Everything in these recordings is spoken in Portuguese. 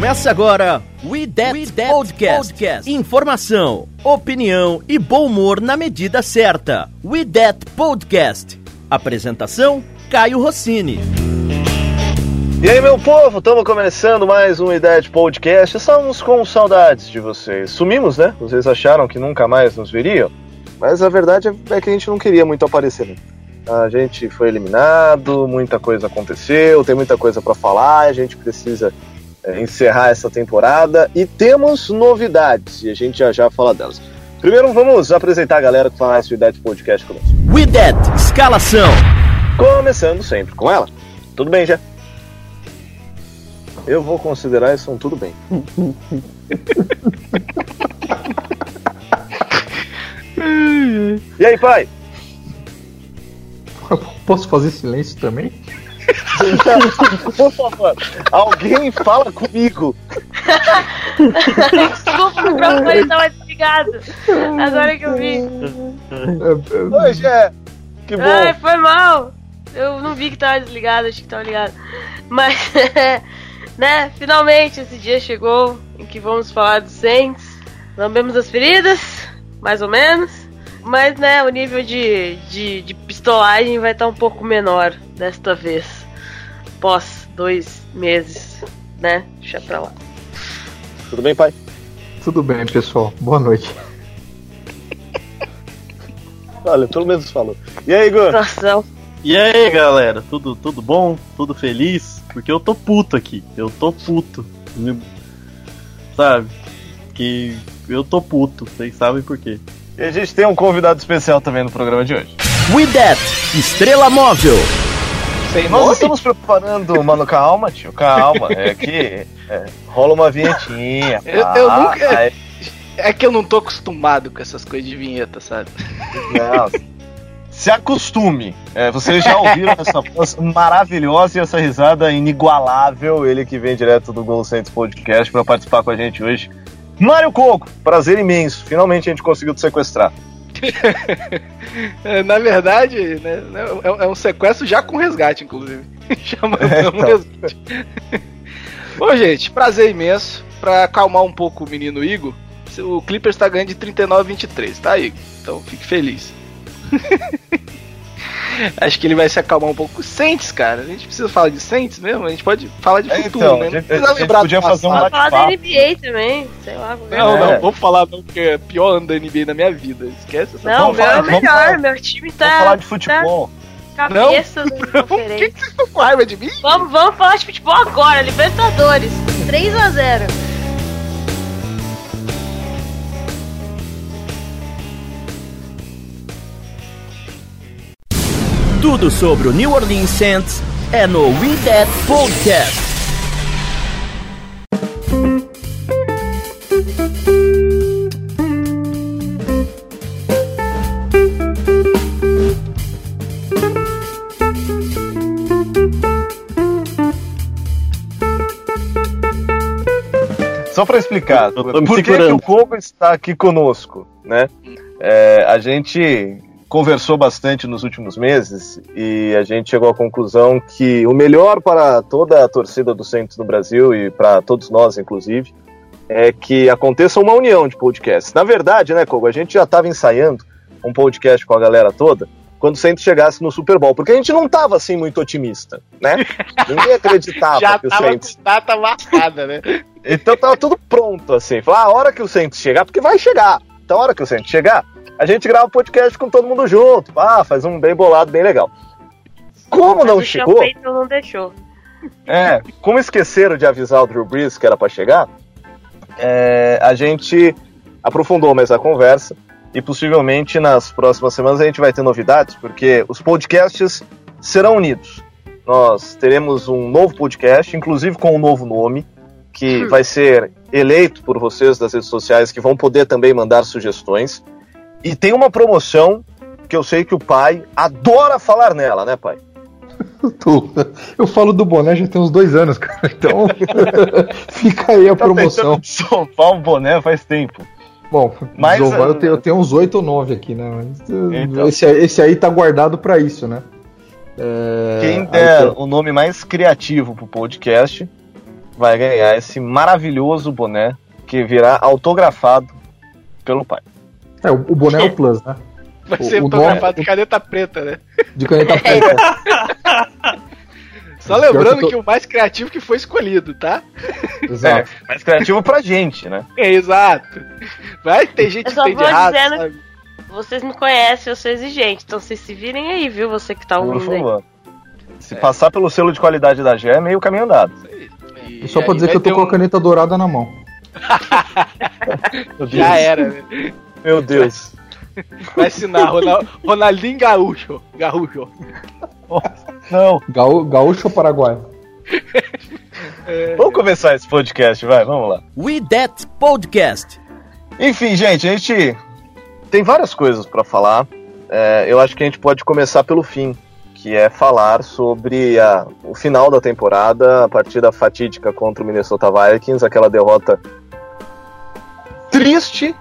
Começa agora We That, We That Podcast. Podcast. Informação, opinião e bom humor na medida certa. We That Podcast. Apresentação: Caio Rossini. E aí, meu povo, estamos começando mais um Ideia de Podcast. Estamos com saudades de vocês. Sumimos, né? Vocês acharam que nunca mais nos veriam? Mas a verdade é que a gente não queria muito aparecer. Né? A gente foi eliminado, muita coisa aconteceu, tem muita coisa para falar, a gente precisa é, encerrar essa temporada e temos novidades e a gente já já fala delas. Primeiro vamos apresentar a galera que faz o de Podcast conosco. With that, escalação. Começando sempre com ela. Tudo bem, já? Eu vou considerar isso um tudo bem. e aí, pai? Posso fazer silêncio também? Por favor, alguém fala comigo. Desculpa, o microfone estava desligado. Agora que eu vi. Oi, Gé. Que bom. Ai, foi mal. Eu não vi que tava desligado, achei que tava ligado. Mas, né, finalmente esse dia chegou em que vamos falar dos Saints. Lambemos as feridas, mais ou menos. Mas, né, o nível de, de, de pistolagem vai estar um pouco menor desta vez. Pós dois meses, né? Deixa pra lá. Tudo bem, pai? Tudo bem, pessoal. Boa noite. Olha, pelo menos falou. E aí, Igor? Situação. E aí, galera? Tudo, tudo bom? Tudo feliz? Porque eu tô puto aqui. Eu tô puto. Sabe? Que eu tô puto. Vocês sabem por quê. E a gente tem um convidado especial também no programa de hoje. We That, Estrela Móvel. Sei, nós estamos preparando, mano, calma, tio, calma. É que é, rola uma vinhetinha. Eu, eu nunca. É... é que eu não tô acostumado com essas coisas de vinheta, sabe? Não. Se acostume. É, vocês já ouviram essa voz maravilhosa e essa risada inigualável. Ele que vem direto do Gol Santos Podcast para participar com a gente hoje. Mário Coco, prazer imenso. Finalmente a gente conseguiu te sequestrar. Na verdade, né, é um sequestro já com resgate, inclusive. Mandamos é, então. resgate. Bom, gente, prazer imenso. Pra acalmar um pouco o menino Igor, o Clippers tá ganhando de 39 a 23, tá, Igor? Então fique feliz. Acho que ele vai se acalmar um pouco. Saints, cara. A gente precisa falar de Saints mesmo? A gente pode falar de é, futuro, então, né? A gente, a gente podia fazer um falar da NBA também, sei lá. Não, é. não, vamos falar não, porque é pior ano da NBA na minha vida. Esquece essa Não, o meu é melhor, falar, meu time tá. Vamos falar de futebol. Tá cabeça não, do conferência. que, que vocês estão com raiva de mim? Vamos, vamos falar de futebol agora, Libertadores. 3 Tudo sobre o New Orleans Saints é no We That Podcast. Só para explicar, por me que, que segurando. o Coco está aqui conosco, né? É, a gente conversou bastante nos últimos meses e a gente chegou à conclusão que o melhor para toda a torcida do Santos no Brasil e para todos nós, inclusive, é que aconteça uma união de podcasts. Na verdade, né, Kogo, a gente já estava ensaiando um podcast com a galera toda quando o Santos chegasse no Super Bowl, porque a gente não estava assim muito otimista, né? Ninguém acreditava Já que o com data marcada, né? então tava tudo pronto, assim. Falar, a hora que o Santos chegar, porque vai chegar. Então, a hora que o Santos chegar, a gente grava o podcast com todo mundo junto. Ah, faz um bem bolado, bem legal. Como não o chegou, não deixou. é, como esqueceram de avisar o Drew Brees que era pra chegar, é, a gente aprofundou mais a conversa e possivelmente nas próximas semanas a gente vai ter novidades, porque os podcasts serão unidos. Nós teremos um novo podcast, inclusive com um novo nome, que vai ser eleito por vocês das redes sociais, que vão poder também mandar sugestões. E tem uma promoção que eu sei que o pai adora falar nela, né, pai? Eu, falo do boné já tem uns dois anos, cara. Então fica aí a Tá promoção. soltar o boné faz tempo. Bom, Mas, desovar, eu, eh, tenho, eu tenho uns oito ou nove aqui, né? Mas, Então. esse, esse aí tá guardado pra isso, né? É, Quem aí der tem- o nome mais criativo pro podcast vai ganhar esse maravilhoso boné que virá autografado pelo pai. É, o, o boné é o Plus, né? Vai O- ser o fotografado nome- de caneta preta, né? De caneta preta. Só lembrando que eu que, tô- o mais criativo que foi escolhido, tá? Exato. É, mais criativo pra gente, né? É, exato. Vai ter gente que tem de errado, dizendo- sabe? Vocês me conhecem, eu sou exigente, então vocês se virem aí, viu? Você que tá Por ouvindo aí. favor. Se passar pelo selo de qualidade da GE, é meio caminho andado. E E só pra dizer que eu tô ter com um- a caneta dourada na mão. Já era, né? Meu Deus. Vai assinar Ronal- Ronaldinho Gaúcho. Gaúcho. Não. Gaú, gaúcho ou paraguaio? Vamos começar esse podcast, vai, vamos lá. We That Podcast. Enfim, gente, a gente tem várias coisas pra falar. É, eu acho que a gente pode começar pelo fim, que é falar sobre a- o final da temporada, a partida fatídica contra o Minnesota Vikings, aquela derrota triste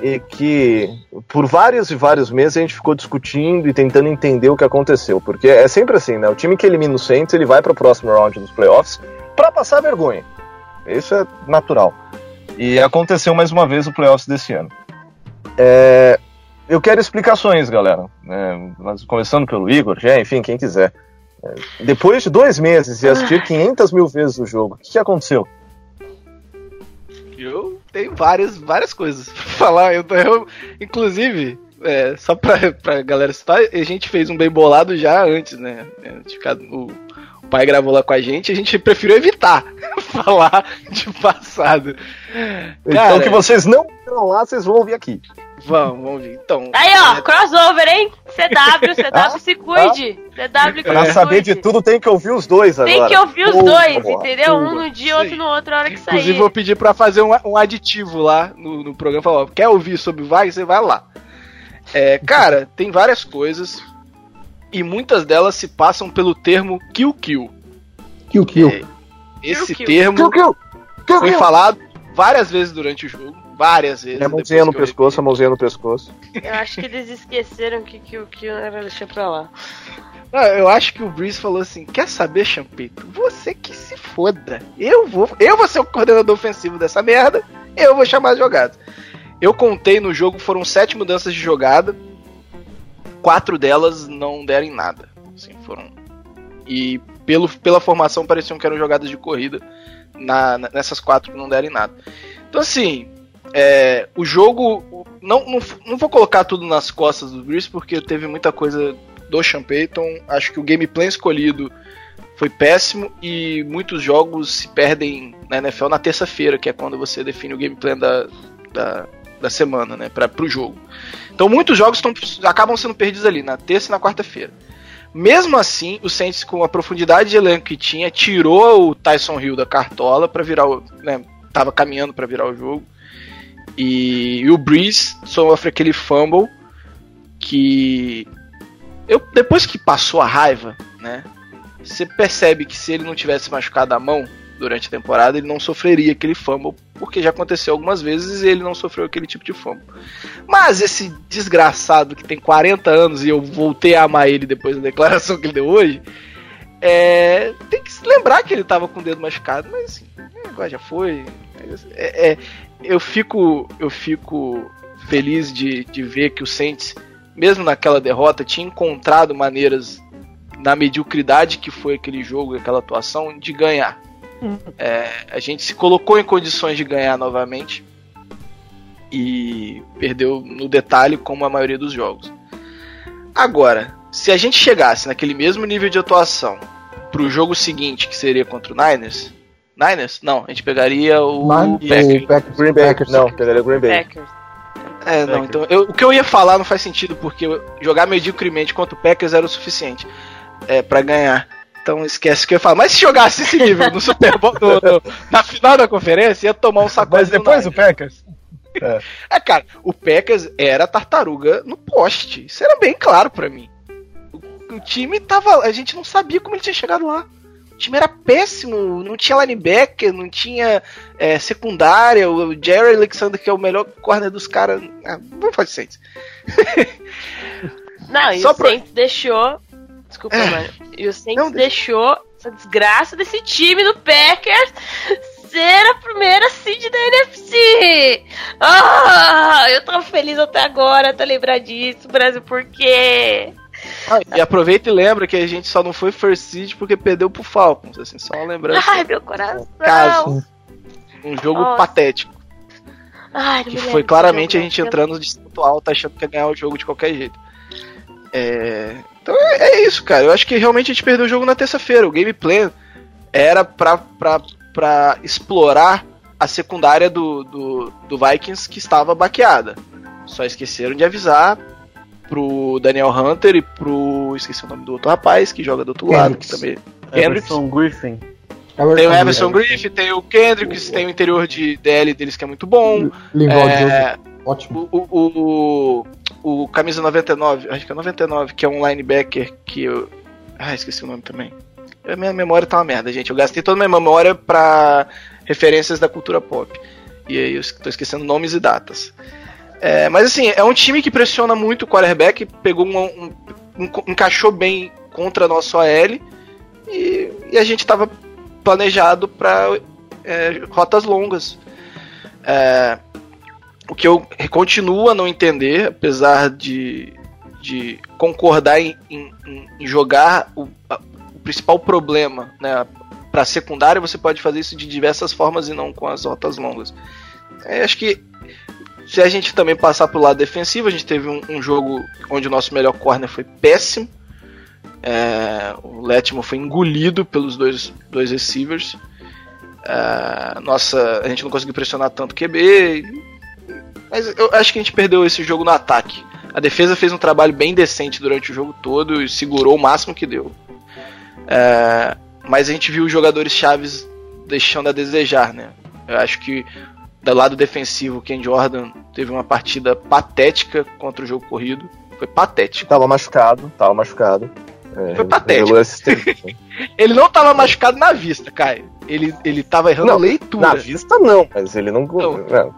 e que por vários e vários meses a gente ficou discutindo e tentando entender o que aconteceu, porque é sempre assim, né? O time que elimina o Saints, ele vai para o próximo round dos playoffs para passar vergonha. Isso é natural. E aconteceu mais uma vez o playoffs desse ano. É, eu quero explicações, galera. É, mas começando pelo Igor, já, enfim, quem quiser. É, depois de dois meses e assistir 500 mil vezes o jogo, o que, que aconteceu? Eu tenho várias, várias coisas pra falar. Eu, eu- inclusive, é, só pra, pra galera citar, a gente fez um bem bolado já antes, né? É, o, o pai gravou lá com a gente, a gente preferiu evitar falar de passado. então, Cara, que vocês não viram lá, vocês vão ouvir aqui. Vamos, vamos ver. Então, Aí, ó, crossover, hein? CW, CW se cuide. CW Pra saber de tudo, tem que ouvir os dois Tem agora. que ouvir os dois, porra. entendeu? Um no dia, sim. outro no outro, a hora que Inclusive, sair. vou pedir pra fazer um, um aditivo lá no, no programa. Falar, ó, quer ouvir sobre o Vargas? Você vai lá. É, cara, tem várias coisas. E muitas delas se passam pelo termo kill kill. Kill, kill. É, Esse Kill, kill. termo Kill, kill, kill, foi falado várias vezes durante o jogo. Várias vezes. É a mãozinha no pescoço, a mãozinha no pescoço. Eu acho que eles esqueceram que que o que era deixar pra lá. Não, eu acho que o Breeze falou assim: quer saber, Champeito? Você que se foda. Eu vou, eu vou ser o coordenador ofensivo dessa merda, eu vou chamar as jogadas. Eu contei no jogo, foram sete mudanças de jogada. Quatro delas não deram em nada. Assim, foram. E pelo, pela formação pareciam que eram jogadas de corrida na- na- nessas quatro que não deram em nada. Então assim. É, o jogo. o- Não, não, não vou colocar tudo nas costas do Breeze, porque teve muita coisa do Sean Payton. Acho que o gameplay escolhido foi péssimo e muitos jogos se perdem na NFL na terça-feira, que é quando você define o gameplay da, da, da semana, né, para pro jogo. Então muitos jogos tão, acabam sendo perdidos ali na terça e na quarta-feira. Mesmo assim, o Saints com a profundidade de elenco que tinha, tirou o Tyson Hill da cartola para virar o, né, tava caminhando para virar o jogo. E, e o Breeze sofre aquele fumble que eu depois que passou a raiva, né? Você percebe que se ele não tivesse machucado a mão durante a temporada, ele não sofreria aquele fumble, porque já aconteceu algumas vezes e ele não sofreu aquele tipo de fumble. Mas esse desgraçado que tem 40 anos e eu voltei a amar ele depois da declaração que ele deu hoje, é, tem que se lembrar que ele tava com o dedo machucado, mas assim, é, agora já foi. É, é, eu fico eu fico feliz de, de ver que o Saints, mesmo naquela derrota, tinha encontrado maneiras na mediocridade que foi aquele jogo, aquela atuação, de ganhar. É, a gente se colocou em condições de ganhar novamente e perdeu no detalhe, como a maioria dos jogos. Agora, se a gente chegasse naquele mesmo nível de atuação pro jogo seguinte, que seria contra o Niners, Niners? Não, a gente pegaria o Nine- Packers. o Packers. Green. Packers. Não, pegaria Green Bay. Packers. É, não, então. eu- o que eu ia falar não faz sentido, porque jogar mediocremente contra o Packers era o suficiente é, para ganhar. Então esquece o que eu ia falar. Mas se jogasse esse nível no Super Bowl, no- no- na final da conferência, ia tomar um sacode Mas depois o Packers. É, cara, o Packers era tartaruga no poste. Isso era bem claro pra mim. O, o time tava. A gente não sabia como ele tinha chegado lá. O time era péssimo, não tinha linebacker, não tinha é, secundária. O Jerry Alexander, que é o melhor corner dos caras. Ah, vamos falar de Saints. Não, e Só o pra- Saints deixou. Desculpa, É. mano. E o Saints Não, deixa- deixou essa desgraça desse time do Packers ser a primeira seed da NFC. Ah, eu tô feliz até agora, tá lembrar disso, Brasil, por quê? Ah, e aproveita e lembra que a gente só não foi first seed porque perdeu pro Falcons, assim, só lembrando. Ai, meu coração. Caso. Um jogo Nossa. patético. Ai, Que foi claramente a desse gente jogo, entrando de salto alto achando que ia ganhar o jogo de qualquer jeito. É, Então é, é isso, cara. Eu acho que realmente a gente perdeu o jogo na terça-feira. O gameplay era pra, pra, pra explorar a secundária do, do, do Vikings que estava baqueada. Só esqueceram de avisar pro Daniel Hunter e pro. Esqueci o nome do outro rapaz que joga do outro lado, que Kendricks. também. Kendricks. Emerson Griffin. Tem o Everson Griffith, tem o Kendricks, tem o interior de DL deles que é muito bom. Linvaldo É, Joseph, ótimo. o, o, o, o camisa 99, acho que é 99, que é um linebacker que eu. Ah, esqueci o nome também. A minha memória tá uma merda, gente. Eu gastei toda a minha memória pra referências da cultura pop. E aí eu tô esquecendo nomes e datas. É, mas assim, é um time que pressiona muito o quarterback, pegou um, um- um- encaixou bem contra a nossa OL e, e a gente tava planejado para rotas longas. É, o que eu continuo a não entender, apesar de, de concordar em, em- em jogar o, a- o principal problema né, para secundária, você pode fazer isso de diversas formas e não com as rotas longas. É, acho que se a gente também passar pro lado defensivo, a gente teve um, um jogo onde o nosso melhor corner foi péssimo. É, o Letmo foi engolido pelos dois, dois receivers. É, nossa, a gente não conseguiu pressionar tanto o QB. Mas eu acho que a gente perdeu esse jogo no ataque. A defesa fez um trabalho bem decente durante o jogo todo e segurou o máximo que deu. É, mas a gente viu os jogadores chaves deixando a desejar, né? Eu acho que do lado defensivo, o Ken Jordan teve uma partida patética contra o jogo corrido. Foi patético. Tava machucado, tava machucado. É, Foi patético. tempos. Ele não tava machucado na vista, Caio. Ele, ele tava errando Não, leitura. Na vista não, mas ele não. Não. não.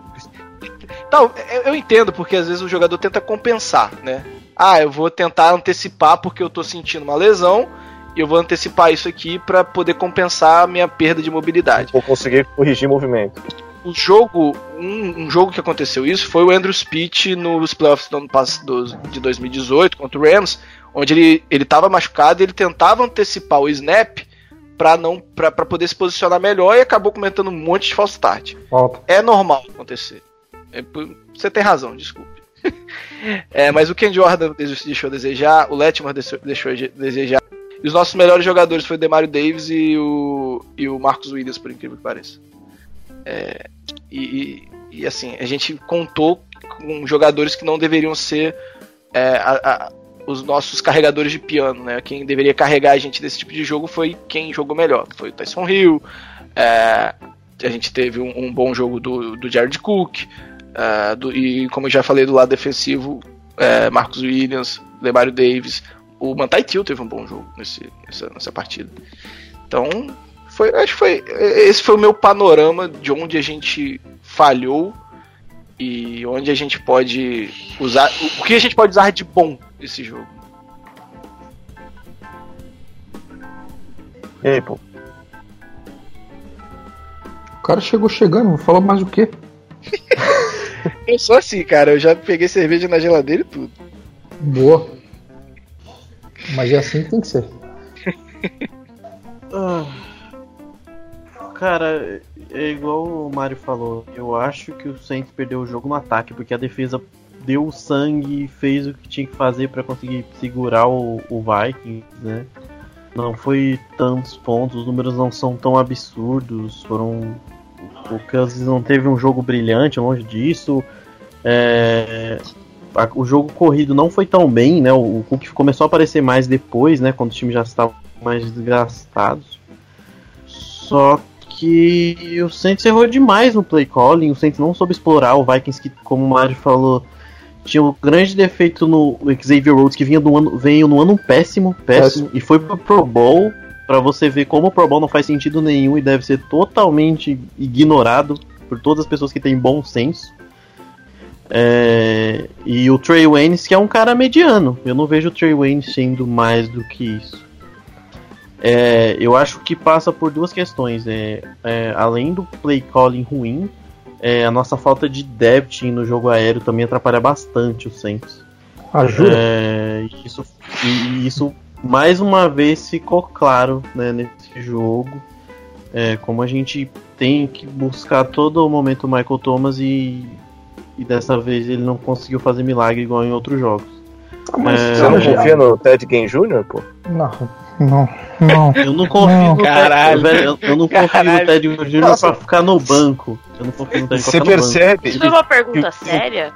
Então, eu- eu entendo porque às vezes o jogador tenta compensar, né? Ah, eu vou tentar antecipar porque eu tô sentindo uma lesão e eu vou antecipar isso aqui pra poder compensar a minha perda de mobilidade. Vou conseguir corrigir movimento. O jogo, um, um jogo que aconteceu isso foi o Andrew Speech nos playoffs do ano do- de 2018 contra o Rams, onde ele, ele tava machucado e ele tentava antecipar o snap pra não para poder se posicionar melhor e acabou cometendo um monte de false start. É normal acontecer. É você tem razão, desculpe. É, mas o Ken Jordan deixou a desejar, o Letmore deixou, a desejar. E os nossos melhores jogadores foi o Demario Davis e o, e o Marcus Williams, por incrível que pareça. É, e, e- assim, a gente contou com jogadores que não deveriam ser é, a- a- os nossos carregadores de piano, né? Quem deveria carregar a gente desse tipo de jogo foi quem jogou melhor. Foi o Tyson Hill, é, a gente teve um, um bom jogo do, do Jared Cook, é, do- e como eu já falei do lado defensivo, é, Marcus Williams, Lemario Davis, o Mantai Kill teve um bom jogo nesse, nessa, nessa partida. Então, foi, acho que foi, esse foi o meu panorama de onde a gente falhou e onde a gente pode usar, o, que a gente pode usar de bom nesse jogo. E aí, pô? O cara chegou chegando, vou falar mais o quê? Eu sou assim, cara, eu já peguei cerveja na geladeira e tudo. Boa. Mas é assim que tem que ser. Ah, Cara, é igual o Mário falou. Eu acho que o Saints perdeu o jogo no ataque, porque a defesa deu sangue e fez o que tinha que fazer pra conseguir segurar o, o Vikings, né? Não foi tantos pontos, os números não são tão absurdos, foram. O Kansas não teve um jogo brilhante, longe disso. É, o jogo corrido não foi tão bem, né? O, o Cook começou a aparecer mais depois, né? Quando os times já estavam mais desgastados. Só que o Saints errou demais no play calling. O Saints não soube explorar o Vikings, que, como o Mário falou, tinha um grande defeito no Xavier Rhodes, que vinha do ano, veio no ano péssimo, péssimo, e foi pro Pro Bowl. Pra você ver como o Pro Bowl não faz sentido nenhum e deve ser totalmente ignorado por todas as pessoas que têm bom senso. É, e o Trey Waynes, que é um cara mediano. Eu não vejo o Trey Waynes sendo mais do que isso. É, eu acho que passa por duas questões. É, é, além do play calling ruim, é, a nossa falta de depth no jogo aéreo também atrapalha bastante o Saints. Ajuda. É, isso, e isso mais uma vez ficou claro né, nesse jogo. É, como a gente tem que buscar todo o momento o Michael Thomas e, e dessa vez ele não conseguiu fazer milagre igual em outros jogos. Mas É, Você não já- confia no Ted Ginn Jr., pô? Não, não, não. Eu não confio Não. no Caralho. Ted, velho, eu, eu não confio Caralho. no Ted. Nossa. pra ficar no banco. Eu não confio no Ted Você percebe? Isso foi uma pergunta séria?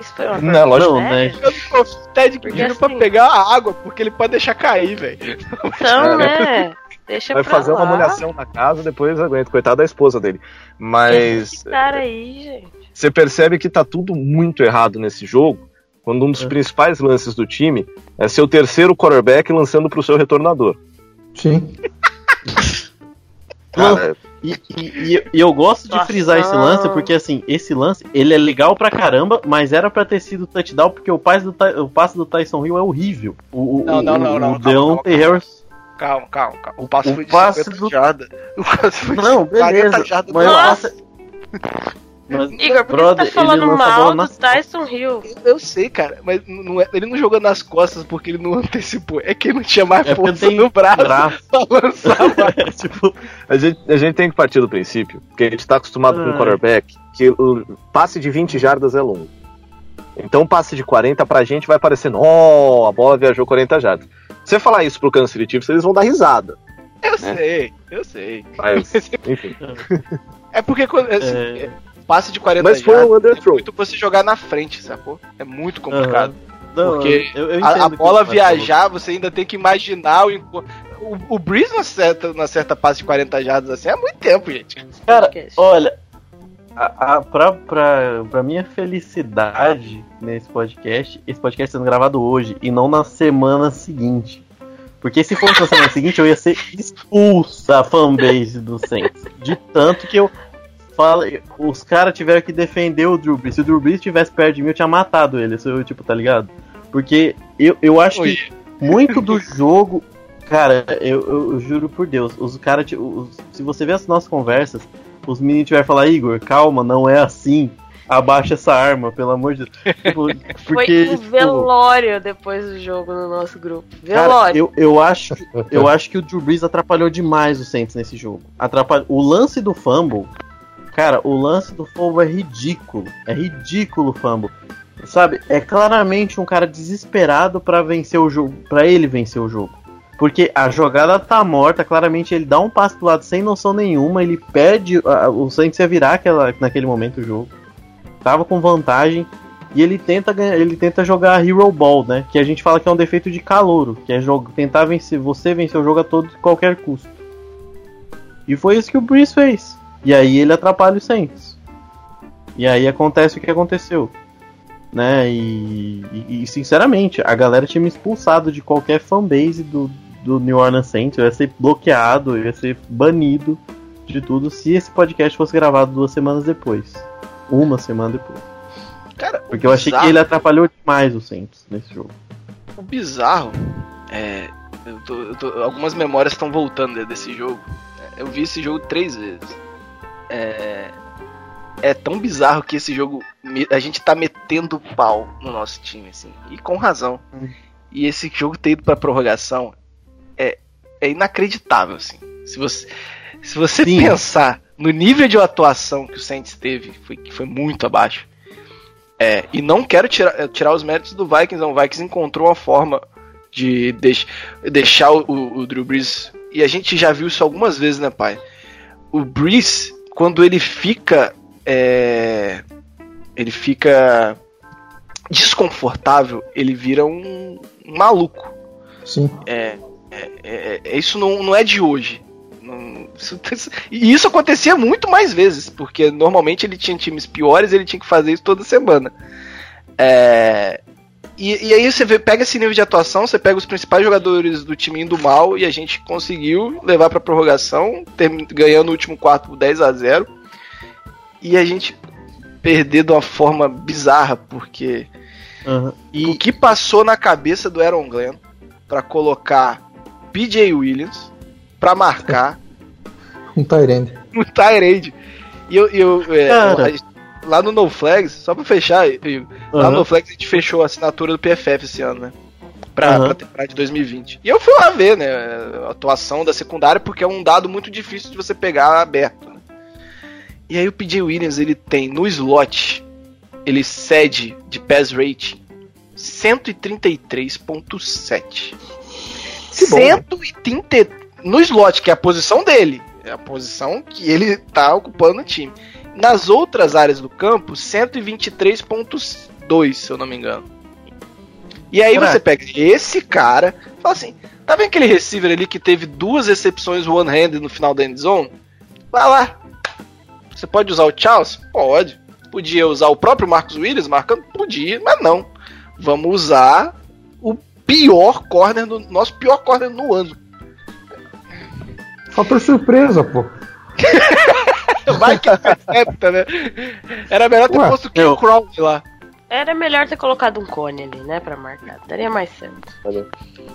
Isso foi uma Não, pergunta lógico Não, séria? né? Eu não confio no Ted Porque Ginn pra assim- pegar a água, porque ele pode deixar cair, velho. Então, né? Deixa Vai fazer lá. uma molhação na casa, depois aguenta. Coitado da esposa dele. Mas Esse cara aí, gente. você percebe que tá tudo muito errado nesse jogo, quando um dos É. principais lances do time é ser o terceiro quarterback lançando pro seu retornador. Sim. Cara, E, e- e- eu gosto de Nossa. frisar esse lance porque assim, esse lance, ele é legal pra caramba, mas era pra ter sido touchdown porque o passe do, o passe do Tyson Hill é horrível. O, o, Não, não, não, o, não, o calma, Deontay calma, Harris. Calma, calma, calma. O passe O foi de passe 50 do- jardas. O passe foi de Não, 40 beleza. Mas o passe. Mas, Igor, por brother, que você tá falando a mal do Tyson Hill? Eu sei, cara, mas não é- ele não jogou nas costas porque ele não antecipou. É que ele não tinha mais É porque força no braço braço. pra lançar a bola. tipo, a, gente, a gente tem que partir do princípio, que a gente tá acostumado com Ai. um quarterback, que o passe de 20 jardas é longo. Então, passe de 40 pra gente vai parecendo, ó, a bola viajou 40 jardas. Se você falar isso pro Kansas City Chiefs, eles vão dar risada. Eu sei, eu sei. Mas, enfim. É porque quando, assim, É. é, passe de 40 Mas foi um jardas é underthrow. muito você jogar na frente, sacou? É muito complicado. não, Porque eu- eu A, a bola o Tyson falou. viajar, você ainda tem que imaginar o. O, o Breeze não acerta, não acerta passe de 40 jardas assim há muito tempo, gente. Cara, olha, a, a, pra, pra, pra minha felicidade nesse podcast, esse podcast sendo gravado hoje e não na semana seguinte. Porque se fosse na semana seguinte, eu ia ser expulso da fanbase do Saints. De tanto que eu falei, os caras tiveram que defender o Drew Brees. Se o Drew Brees estivesse perto de mim, eu tinha matado ele. Eu, tipo, tá ligado? Porque eu, eu acho que Oi. muito do jogo. Cara, eu, eu- eu juro por Deus, os caras. Se você ver as nossas conversas, os meninos tiverem falar, Igor, calma, não é assim. Abaixa essa arma, pelo amor de Deus. Tipo, Porque. Foi um tipo, velório depois do jogo no nosso grupo. cara, Velório. eu, eu acho. Eu acho que o Drew Brees atrapalhou demais o Saints nesse jogo. Atrapalhou. O lance do fumble. Cara, o lance do fumble é ridículo. É ridículo o fumble. Sabe? É claramente um cara desesperado pra vencer o jogo. para ele vencer o jogo. Porque a jogada tá morta, claramente ele dá um passo pro lado sem noção nenhuma, ele perde. a- O Saints ia virar aquela, naquele momento o jogo. Tava com vantagem. E ele tenta ele tenta jogar Hero Ball, né? Que a gente fala que é um defeito de calouro, que é jogo, tentar vencer, você vencer o jogo a todo qualquer custo. E foi isso que o Breeze fez. E aí ele atrapalha o Saints. E aí acontece o que aconteceu. Né? E, e- e, sinceramente, a galera tinha me expulsado de qualquer fanbase do, do New Orleans Saints. Eu ia ser bloqueado, eu ia ser banido de tudo se esse podcast fosse gravado duas semanas depois. Uma semana depois. Cara, Porque eu achei que bizarro- ele atrapalhou demais o Saints nesse jogo. O bizarro é. eu tô- eu tô- algumas memórias estão voltando desse jogo. Eu vi esse jogo três vezes. É. É tão bizarro que esse jogo. A gente tá metendo pau no nosso time, assim. E com razão. Hum. E esse jogo ter ido pra prorrogação é, é inacreditável, assim. Se você, se você Sim. pensar no nível de atuação que o Saints teve, foi, que foi muito abaixo. É, e não quero tirar, tirar os méritos do Vikings, não. O Vikings encontrou uma forma de deix- deixar o, o, o Drew Brees. E a gente já viu isso algumas vezes, né, pai? O Brees, quando ele fica. é, ele fica desconfortável, ele vira um, um maluco. Sim. É, é, é- é- isso não, não é de hoje. Não- isso- e isso acontecia muito mais vezes, porque normalmente ele tinha times piores ele tinha que fazer isso toda semana. É, e, e aí você vê, pega esse nível de atuação, você pega os principais jogadores do time indo mal e a gente conseguiu levar pra prorrogação, termi- ganhando o último quarto por 10 a 0 E a gente perder de uma forma bizarra, porque Aham. E o que passou na cabeça do Aaron Glenn pra colocar PJ Williams pra marcar Um Tyrande. um Tyrande. E eu, eu é, lá no No Flags, só pra fechar, Igor, lá no Flags a gente fechou a assinatura do PFF esse ano, né? Pra, Aham. pra temporada de 2020. E eu fui lá ver, né, a atuação da secundária, porque é um dado muito difícil de você pegar aberto, né? E aí o PJ Williams, ele tem no slot, ele cede de pass rating 133.7. Que bom, né? 130 no slot, que é a posição dele. É a posição que ele tá ocupando no time. Nas outras áreas do campo, 123.2, se eu não me engano. E aí Caraca. você pega esse cara, fala assim, tá vendo aquele receiver ali que teve duas recepções one-handed no final da end zone? Vai lá. Você pode usar o Charles? Pode. Podia usar o próprio Marcos Williams marcando? Podia, mas não. Vamos usar o pior corner do nosso pior corner no ano. Fator surpresa, pô. Vai que acerta, né? Era melhor ter Ué, posto o Kim Crowley lá. Era melhor ter colocado um cone ali, né, pra marcar. Daria mais certo.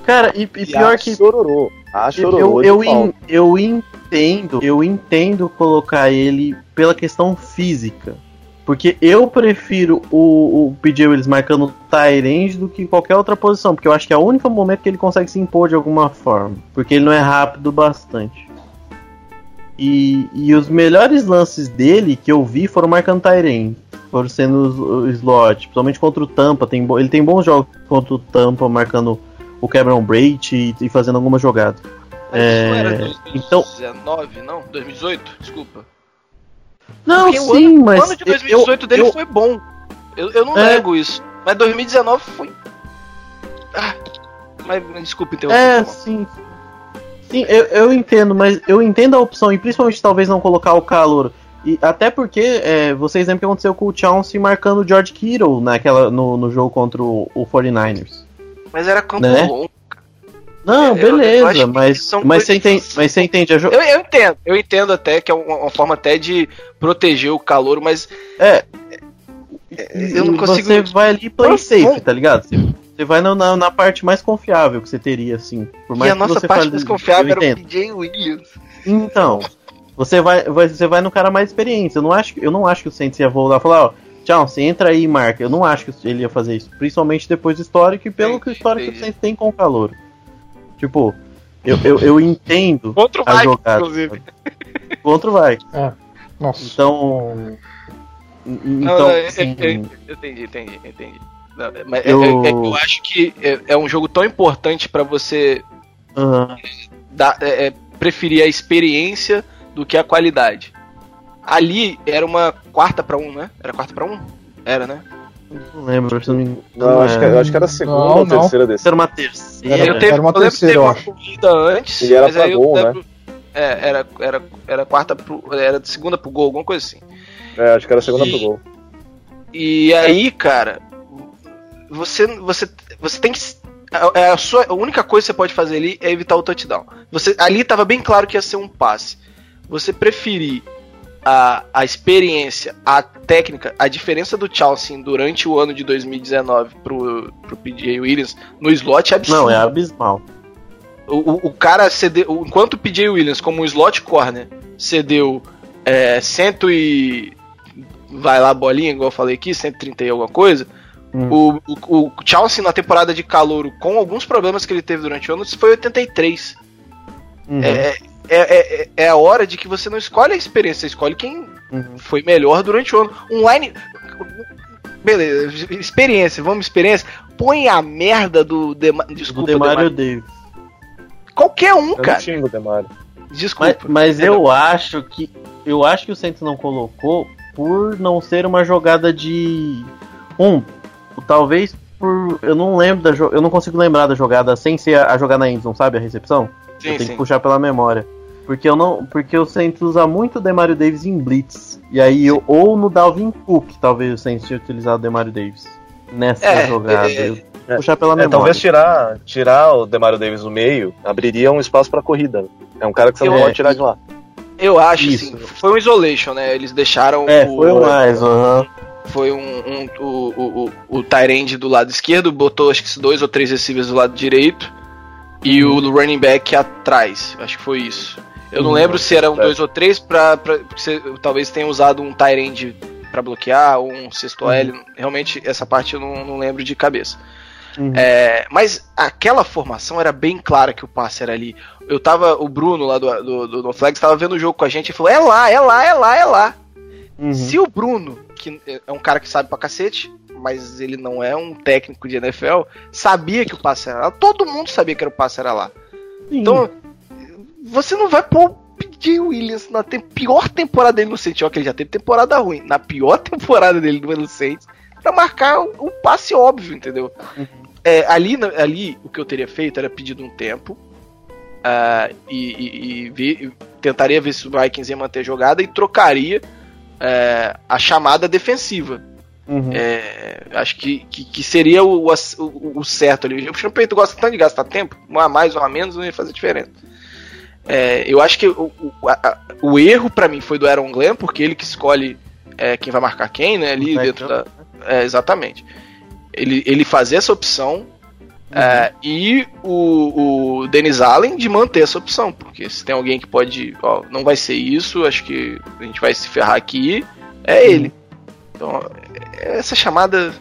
Cara, e, e pior que Chororô. Ah, eu, chororô. eu, pau. en- eu entendo, eu entendo colocar ele pela questão física. Porque eu prefiro o, o PJ Willis marcando o Tyrande do que qualquer outra posição. Porque eu acho que é o único momento que ele consegue se impor de alguma forma. Porque ele não é rápido bastante. E, e os melhores lances dele que eu vi foram marcando Tyrande. Foram sendo o, o slot. Principalmente contra o Tampa. Tem, ele tem bons jogos contra o Tampa, marcando o Cameron Braid e, e fazendo algumas jogadas. Mas É, isso não era então- 2019, não? 2018? Desculpa. Não, Porque o sim, ano, mas o ano de 2018 eu, dele eu, foi bom. Eu, eu não É. nego isso. Mas 2019 foi. Ah, mas desculpa interromper. É, sim. Sim, eu, eu entendo, mas eu entendo a opção, e principalmente talvez não colocar o calor. E até porque é, vocês lembram que aconteceu com o Chauncey marcando o George Kittle naquela, no, no jogo contra o, o 49ers. Mas era campo Né? longo. Não, Eu- eu beleza, que mas, mas, você entende, mas você entende a jo- Eu, eu entendo, eu entendo até que é uma, uma forma até de proteger o calor, mas É. eu não consigo- Você vai ali play safe, tá ligado? Você, você vai na, na, na parte mais confiável que você teria, assim. Por e mais a que nossa você parte fale- mais confiável era o. PJ Williams. Então, você vai, vai- você vai no cara mais experiente. Eu não acho, eu não acho que o Saints ia voltar e falar, ó, tchau, você entra aí e marca. Eu não acho que ele ia fazer isso, principalmente depois do histórico e pelo que o Entendi, histórico que o. Saints tem com o calor. Tipo, eu, eu, eu entendo Contra o a Vikings, jogada. inclusive. Contra o Vikings. Nossa. Então, Não, então, não, eu, assim, eu- eu- eu entendi, entendi, entendi. Não, mas Eu- é- é- é que eu acho que é, é um jogo tão importante pra você aham. dar- é, é, preferir a experiência do que a qualidade. Ali era uma quarta pra um, né? Era quarta pra um? Era, né? não lembro, não me engano. Não, eu acho que, eu acho que era a segunda Não, ou não. terceira desse. Era uma terceira. Era- eu, teve, era uma eu lembro que terceira, teve eu acho. corrida antes, E era mas pra aí eu gol, né? lembro. É, era, era, era quarta pro. Era de segunda pro gol, alguma coisa assim. É, acho que era a segunda E- pro gol. E aí, cara, você, você, você tem que. A, a sua, a única coisa que você pode fazer ali é evitar o touchdown. Você, ali tava bem claro que ia ser um passe. Você preferir a, a experiência, a técnica, a diferença do Chelsea durante o ano de 2019 pro, pro PJ Williams no slot é absurdo. Não, é abismal. O, o, o cara cedeu. Enquanto o PJ Williams, como um slot corner, cedeu é, cento e. Vai lá, bolinha, igual eu falei aqui, 130 e alguma coisa. Hum. O, o, o Chelsea na temporada de calouro, com alguns problemas que ele teve durante o ano, foi 83. Uhum. É, é, é, é a hora de que você não escolhe a experiência, você escolhe quem Uhum. foi melhor durante o ano. Um line. Beleza, experiência, vamos experiência. Põe a merda do. Dema, Do desculpa, Demario Demario. Davis. Qualquer um, Eu cara. não xingo o Demário. Desculpa. Mas, mas eu acho que eu acho que o Saints não colocou por não ser uma jogada de um, talvez por eu não lembro da jo- eu não consigo lembrar da jogada sem ser a, a jogada na endzone, sabe a recepção? Sim, eu tenho sim. que puxar pela memória. Porque eu não, porque o Saints usa muito o Demario Davis em blitz. E aí eu, ou no Dalvin Cook, talvez o Saints tenha utilizado o Demario Davis nessa É, jogada. é, eu vou puxar pela É, memória. talvez tirar, tirar o Demario Davis do meio abriria um espaço pra corrida. É um cara que você não Eu- pode tirar de lá. Eu acho, Isso. assim, foi um isolation, né? Eles deixaram É, o, foi mais, aham. Foi um, um- o, o, o, Tyrande do lado esquerdo, botou acho que dois ou três receivers do lado direito. e o running back atrás. Acho que foi isso. Eu não lembro se eram dois ou três, pra, pra, você talvez tenha usado um Tyrande para bloquear, ou um sexto L. Realmente, essa parte eu não, não lembro de cabeça. Uhum. É, mas aquela formação era bem clara que o passe era ali. Eu tava, o Bruno lá do, do, do No Flags tava vendo o jogo com a gente e falou: é lá, é lá, é lá, é lá. Uhum. Se o Bruno, que é um cara que sabe pra cacete, mas ele não é um técnico de NFL, sabia que o passe era lá, todo mundo sabia que era o passe era lá. Sim. Então, você não vai pôr o. Williams na tem- pior temporada dele no Saints, ó, que ele já teve temporada ruim, na pior temporada dele no Saints, pra marcar o passe óbvio, entendeu? É, ali, ali, o que eu teria feito era pedido um tempo, ah, e, e- e ver- tentaria ver se o Vikings ia manter a jogada e trocaria é, a chamada defensiva. Uhum. É, acho que, que, que seria o, o, o certo ali. O Champeito gosta tanto de gastar tempo, um a mais ou a menos não ia fazer diferença. É, eu acho que o, o, a- o erro pra mim foi do Aaron Glenn, porque ele que escolhe é, quem vai marcar quem, né? Ali O dentro da. É, exatamente. Ele, ele fazer essa opção é, e o, o Dennis Allen de manter essa opção, porque se tem alguém que pode, ó, não vai ser isso, acho que a gente vai se ferrar aqui, é ele. Então, essa chamada.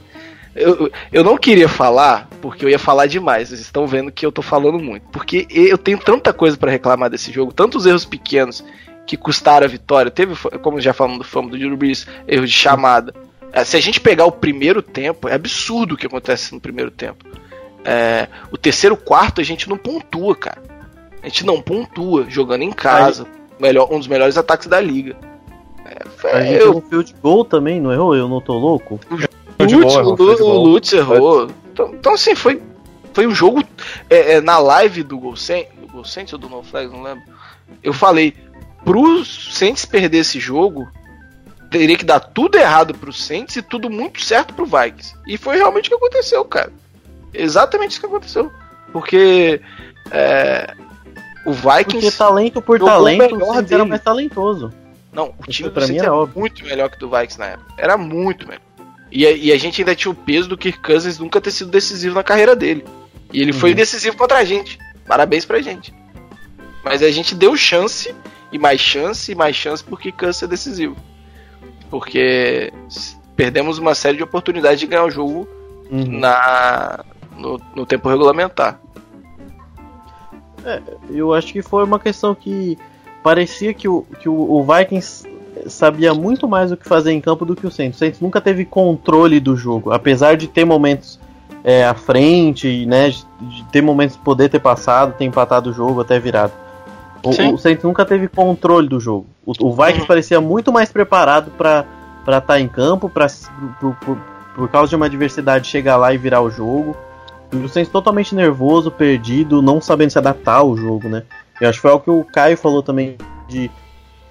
Eu, eu não queria falar, porque eu ia falar demais. Vocês estão vendo que eu tô falando muito. Porque eu tenho tanta coisa pra reclamar desse jogo, tantos erros pequenos que custaram a vitória. Teve, como já falamos do fama do Drew Brees, erro de chamada. É, Se a gente pegar o primeiro tempo, é absurdo o que acontece no primeiro tempo. É, o terceiro quarto a gente não pontua, cara. A gente não pontua jogando em casa. Melhor, um dos melhores ataques da liga. É, A gente eu, errou field goal também, não errou? Eu não tô louco? Lutz, o, foi de Lu- o boa. Lutz errou. Então, então, assim, foi, foi um jogo. é, é, na live do Gol Saints, do Gol Saints ou do No Flags, não lembro. Eu falei: pro Saints perder esse jogo, teria que dar tudo errado pro Saints e tudo muito certo pro Vikings. E foi realmente o que aconteceu, cara. Exatamente isso que aconteceu. Porque. é, o Porque Vikings. talento por talento, o era mais talentoso. Não, o time pra mim era era óbvio. muito melhor que o do Vikings na época. Era muito melhor. E, a- e a gente ainda tinha o peso do Kirk Cousins nunca ter sido decisivo na carreira dele. E ele foi Uhum. decisivo contra a gente. Parabéns pra gente. Mas a gente deu chance, e mais chance, e mais chance por Kirk Cousins ser decisivo. Porque perdemos uma série de oportunidades de ganhar o jogo Uhum. na, no, no tempo regulamentar. Eu acho que foi uma questão que parecia que o, que o, Vikings sabia muito mais o que fazer em campo do que o Saints. O Saints nunca teve controle do jogo, apesar de ter momentos é, à frente, né, de, ter momentos de poder ter passado, ter empatado o jogo até virado. O, Sim. o Saints nunca teve controle do jogo. O, o Vikings Uhum. parecia muito mais preparado para estar em campo, pra, por, por causa de uma adversidade chegar lá e virar o jogo. O Saints totalmente nervoso, perdido, não sabendo se adaptar ao jogo, né? Eu acho que foi o que o Caio falou também de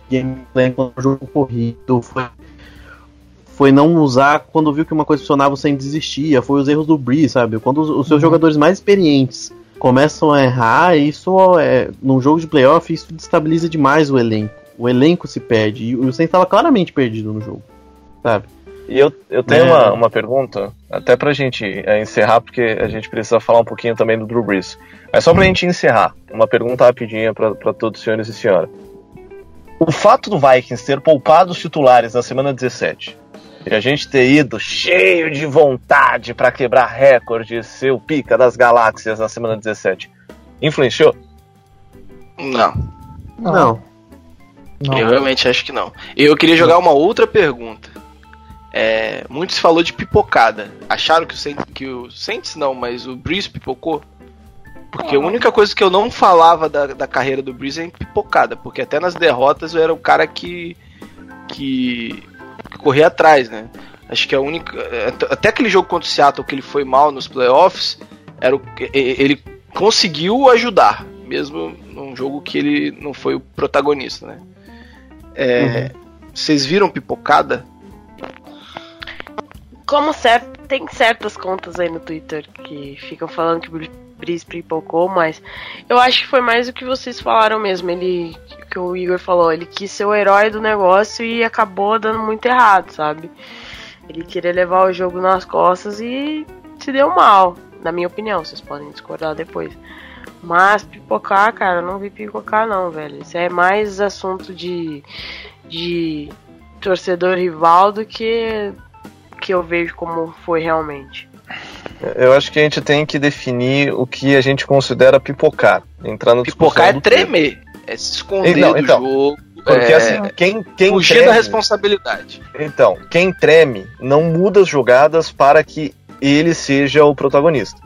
gameplay quando o jogo corrido. Foi, foi não usar quando viu que uma coisa funcionava, o Saints desistia. Foi os erros do Breeze, sabe? Quando os, os seus jogadores mais experientes começam a errar, isso é. Num jogo de playoff, isso destabiliza demais o elenco. O elenco se perde. E o Saints estava claramente perdido no jogo, sabe? E eu, eu tenho É. uma, uma pergunta, até pra gente é, encerrar, porque a gente precisa falar um pouquinho também do Drew Brees. Mas só pra gente encerrar, uma pergunta rapidinha pra, pra todos os senhores e senhora. O fato do Vikings ter poupado os titulares na semana 17 e a gente ter ido cheio de vontade pra quebrar recorde, ser o pica das galáxias na semana 17, influenciou? Não. Não. Não. Eu realmente acho que não. Eu queria jogar uma outra pergunta. É, muito se falou de pipocada. Acharam que o Saints, que o Saints não, mas o Breeze pipocou? Porque a única coisa que eu não falava da, da carreira do Breeze é em pipocada, porque até nas derrotas eu era o cara que que, que corria atrás, né? Acho que a única até aquele jogo contra o Seattle que ele foi mal nos playoffs, era o, ele conseguiu ajudar, mesmo num jogo que ele não foi o protagonista, né? É, Vocês viram pipocada? Como certo, tem certas contas aí no Twitter que ficam falando que o Breeze pipocou, mas eu acho que foi mais o que vocês falaram mesmo. Ele, que o Igor falou, ele quis ser o herói do negócio e acabou dando muito errado, sabe? Ele queria levar o jogo nas costas e se deu mal, na minha opinião. Vocês podem discordar depois. Mas pipocar, cara, não vi pipocar não, velho. Isso é mais assunto de, de torcedor rival do que que eu vejo como foi realmente. Eu acho que a gente tem que definir o que a gente considera pipocar. Entrar no Pipocar é tremer, é se esconder Não, do então, jogo, Porque é assim, quem, quem fugir treme, da responsabilidade. Então, quem treme não muda as jogadas para que ele seja o protagonista.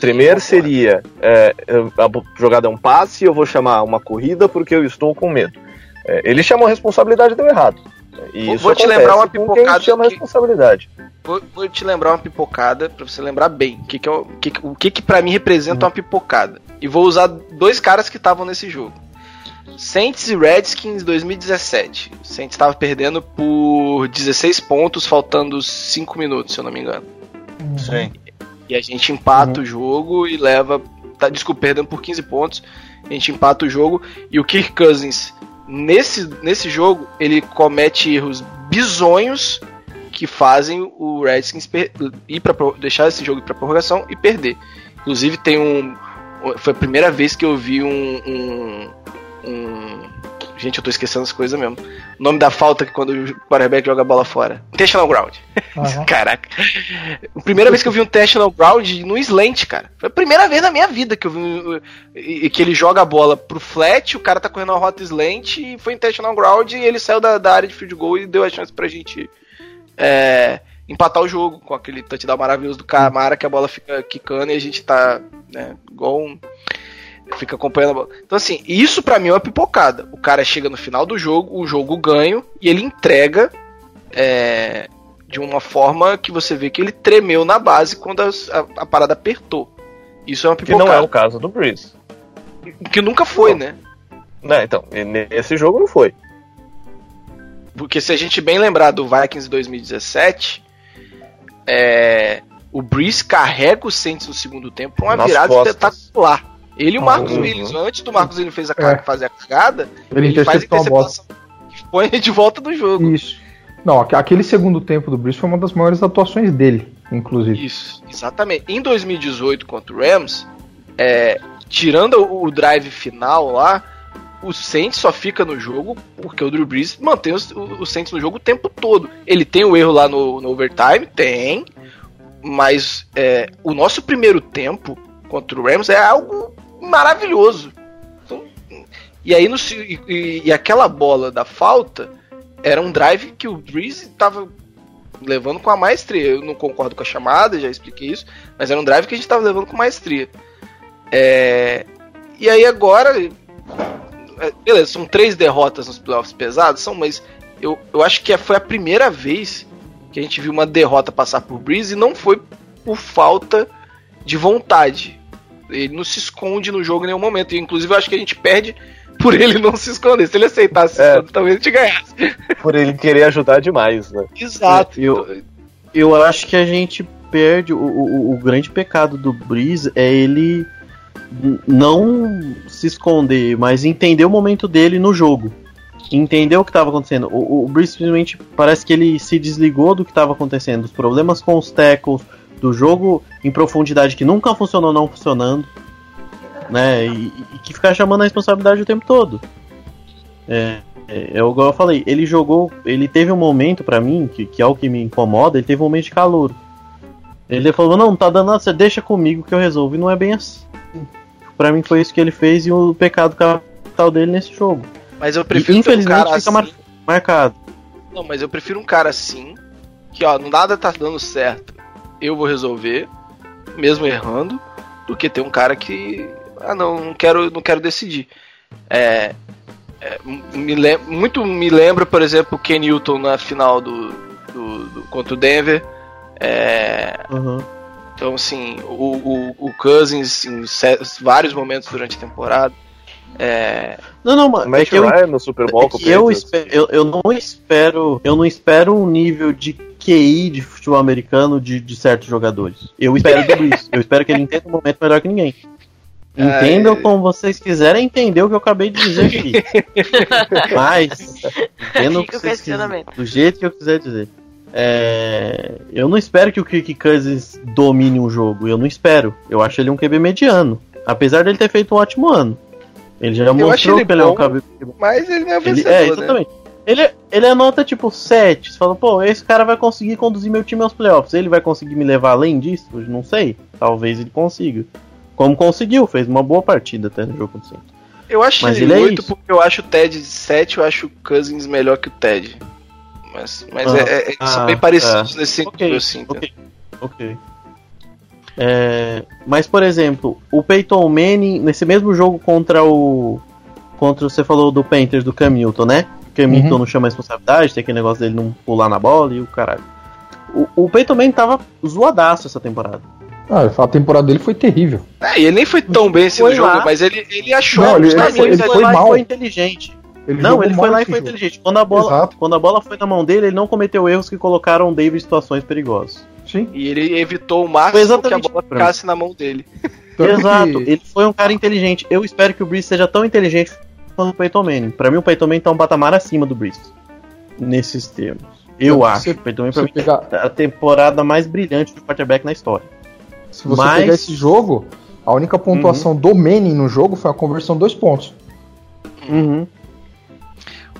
Tremer concordo. seria é, a jogada é um passe, eu vou chamar uma corrida porque eu estou com medo. É, ele chamou a responsabilidade e deu errado. E Vou- isso vou te acontece lembrar uma pipocada chama que- responsabilidade. Vou, vou te lembrar uma pipocada pra você lembrar bem o que, que, é o que, que- o que, que para mim representa uma pipocada. E vou usar dois caras que estavam nesse jogo. Saints e Redskins 2017. O Saints estava perdendo por 16 pontos, faltando 5 minutos, se eu não me engano. Sim. E a gente empata o jogo e leva. Tá, desculpa, perdendo por 15 pontos. A gente empata o jogo. E o Kirk Cousins, nesse, nesse jogo, ele comete erros bizonhos que fazem o Redskins ir pra, deixar esse jogo pra prorrogação e perder. Inclusive tem um. Foi a primeira vez que eu vi um. um, um- gente, eu tô esquecendo as coisas mesmo. O nome da falta que quando o quarterback joga a bola fora. Intentional ground. Aham. Caraca. Primeira vez que eu vi um National Ground no slant, cara. Foi a primeira vez na minha vida que eu vi que ele joga a bola pro flat, o cara tá correndo uma rota slant e foi National Ground e ele saiu da, da área de field goal e deu a chance pra gente é, empatar o jogo com aquele touchdown maravilhoso do Camara que a bola fica quicando e a gente tá né, igual um. Fica acompanhando a bola. Então, assim, isso pra mim é uma pipocada. O cara chega no final do jogo, o jogo ganho, e ele entrega é, de uma forma que você vê que ele tremeu na base quando as- a, a parada apertou. Isso é uma Que pipocada. não é o caso do Breeze. Que nunca foi, né? Né, então, nesse jogo não foi. Porque se a gente bem lembrar do Vikings 2017, é, o Breeze carrega o Saints no segundo tempo pra uma Nas virada costas. espetacular. Ele e o Marcos Uhum. Williams, antes do Marcos Williams fez a, É. fazer a cagada, Ele ele faz a interceptação que põe de volta do jogo. Isso. Não, aqu- aquele segundo tempo do Bruce foi uma das maiores atuações dele, inclusive. Isso, exatamente. Em 2018 contra o Rams, é, tirando o, o drive final lá, o Saints só fica no jogo porque o Drew Brees mantém os- o, o Saints no jogo o tempo todo. Ele tem o erro lá no, no overtime? Tem. Mas é, o nosso primeiro tempo contra o Rams é algo maravilhoso. Então, e aí no, e, e aquela bola da falta era um drive que o Breeze estava levando com a maestria. Eu não concordo com a chamada, já expliquei isso, mas era um drive que a gente estava levando com maestria. É, e aí agora, é, beleza, são três derrotas nos playoffs pesados, são, mas eu, eu acho que foi a primeira vez que a gente viu uma derrota passar por Breeze e não foi por falta de vontade. Ele não se esconde no jogo em nenhum momento. E, inclusive, eu acho que a gente perde por ele não se esconder. Se ele aceitasse se É. esconder, talvez a gente ganhasse. Por ele querer ajudar demais, né? Exato. Eu, eu acho que a gente perde. O, o, o grande pecado do Breeze é ele não se esconder, mas entender o momento dele no jogo. Entender o que estava acontecendo. O, o Breeze simplesmente parece que ele se desligou do que estava acontecendo. Os problemas com os tackles, do jogo em profundidade que nunca funcionou não funcionando. Né? E, e que ficar chamando a responsabilidade o tempo todo. É, é, é igual eu falei, ele jogou, ele teve um momento pra mim, que, que é o que me incomoda, ele teve um momento de calor. Ele falou, não, tá dando nada, você deixa comigo que eu resolvo. E não é bem assim. Pra mim foi isso que ele fez e o pecado capital dele nesse jogo. Mas eu E, prefiro um infelizmente cara fica assim. marcado. Não, mas eu prefiro um cara assim, que ó, nada tá dando certo, eu vou resolver, mesmo errando, do que ter um cara que, ah não, não quero, não quero decidir. É, é, me lem- muito me lembra, por exemplo, o Ken Newton na final do, do- do- contra o Denver. É, Uhum. então, assim, o, o, o Cousins em se- vários momentos durante a temporada. É, Não, não, mas é Matt que eu, Ryan no Super Bowl é com o que eu, espero, eu, eu não espero. Eu não espero um nível de QI de futebol americano de, de certos jogadores. Eu espero do Breeze. Eu espero que ele entenda o momento melhor que ninguém. Entendam É. como vocês quiserem entender o que eu acabei de dizer aqui. Mas, entendam o que Fica o vocês questionamento. quiserem, do jeito que eu quiser dizer. É, eu não espero que o Kirk Cousins domine um jogo. Eu não espero. Eu acho ele um QB mediano. Apesar dele ter feito um ótimo ano. Ele já acho mostrou ele que ele é um cabeça. Mas ele não é Ele, vencedor, é, né? Ele, ele é nota tipo 7. Você fala, pô, esse cara vai conseguir conduzir meu time aos playoffs. Ele vai conseguir me levar além disso? Eu não sei. Talvez ele consiga. Como conseguiu, fez uma boa partida até no jogo contra o. Eu acho Mas ele ele é 8 isso. porque eu acho o Ted de 7, eu acho o Cousins melhor que o Ted. Mas, mas Ah, é, é- eles são ah, bem parecidos é. nesse sentido, Ok, assim. ok, ok. É, mas, por exemplo, o Peyton Manning, nesse mesmo jogo contra o. Contra você falou do Panthers, do Cam Newton, né? Newton Uhum. não chama responsabilidade, tem aquele negócio dele não pular na bola e o caralho. O, o Peyton Manning tava zoadaço essa temporada. Ah, a temporada dele foi terrível. É, e ele nem foi tão bem assim Foi no jogo, lá. mas ele, ele achou. Não, ele- caminhos ele ali. foi lá mal. e foi inteligente. Ele não, ele foi lá e foi jogo. inteligente. Quando a, bola, Exato. quando a bola foi na mão dele, ele não cometeu erros que colocaram o David em situações perigosas. Sim. E ele evitou o Foi máximo que a bola ficasse na mão dele. Exato, ele foi um cara inteligente. Eu espero que o Breeze seja tão inteligente quanto o Peyton Manning. Pra mim, o Peyton Manning tá um patamar acima do Breeze. Nesses termos. Eu Tanto que acho. você- O Peyton Manning Se pra mim pegar, é a temporada mais brilhante do quarterback na história. se você Mas- pegar esse jogo, a única pontuação do Manning no jogo foi a conversão dois pontos. Uhum.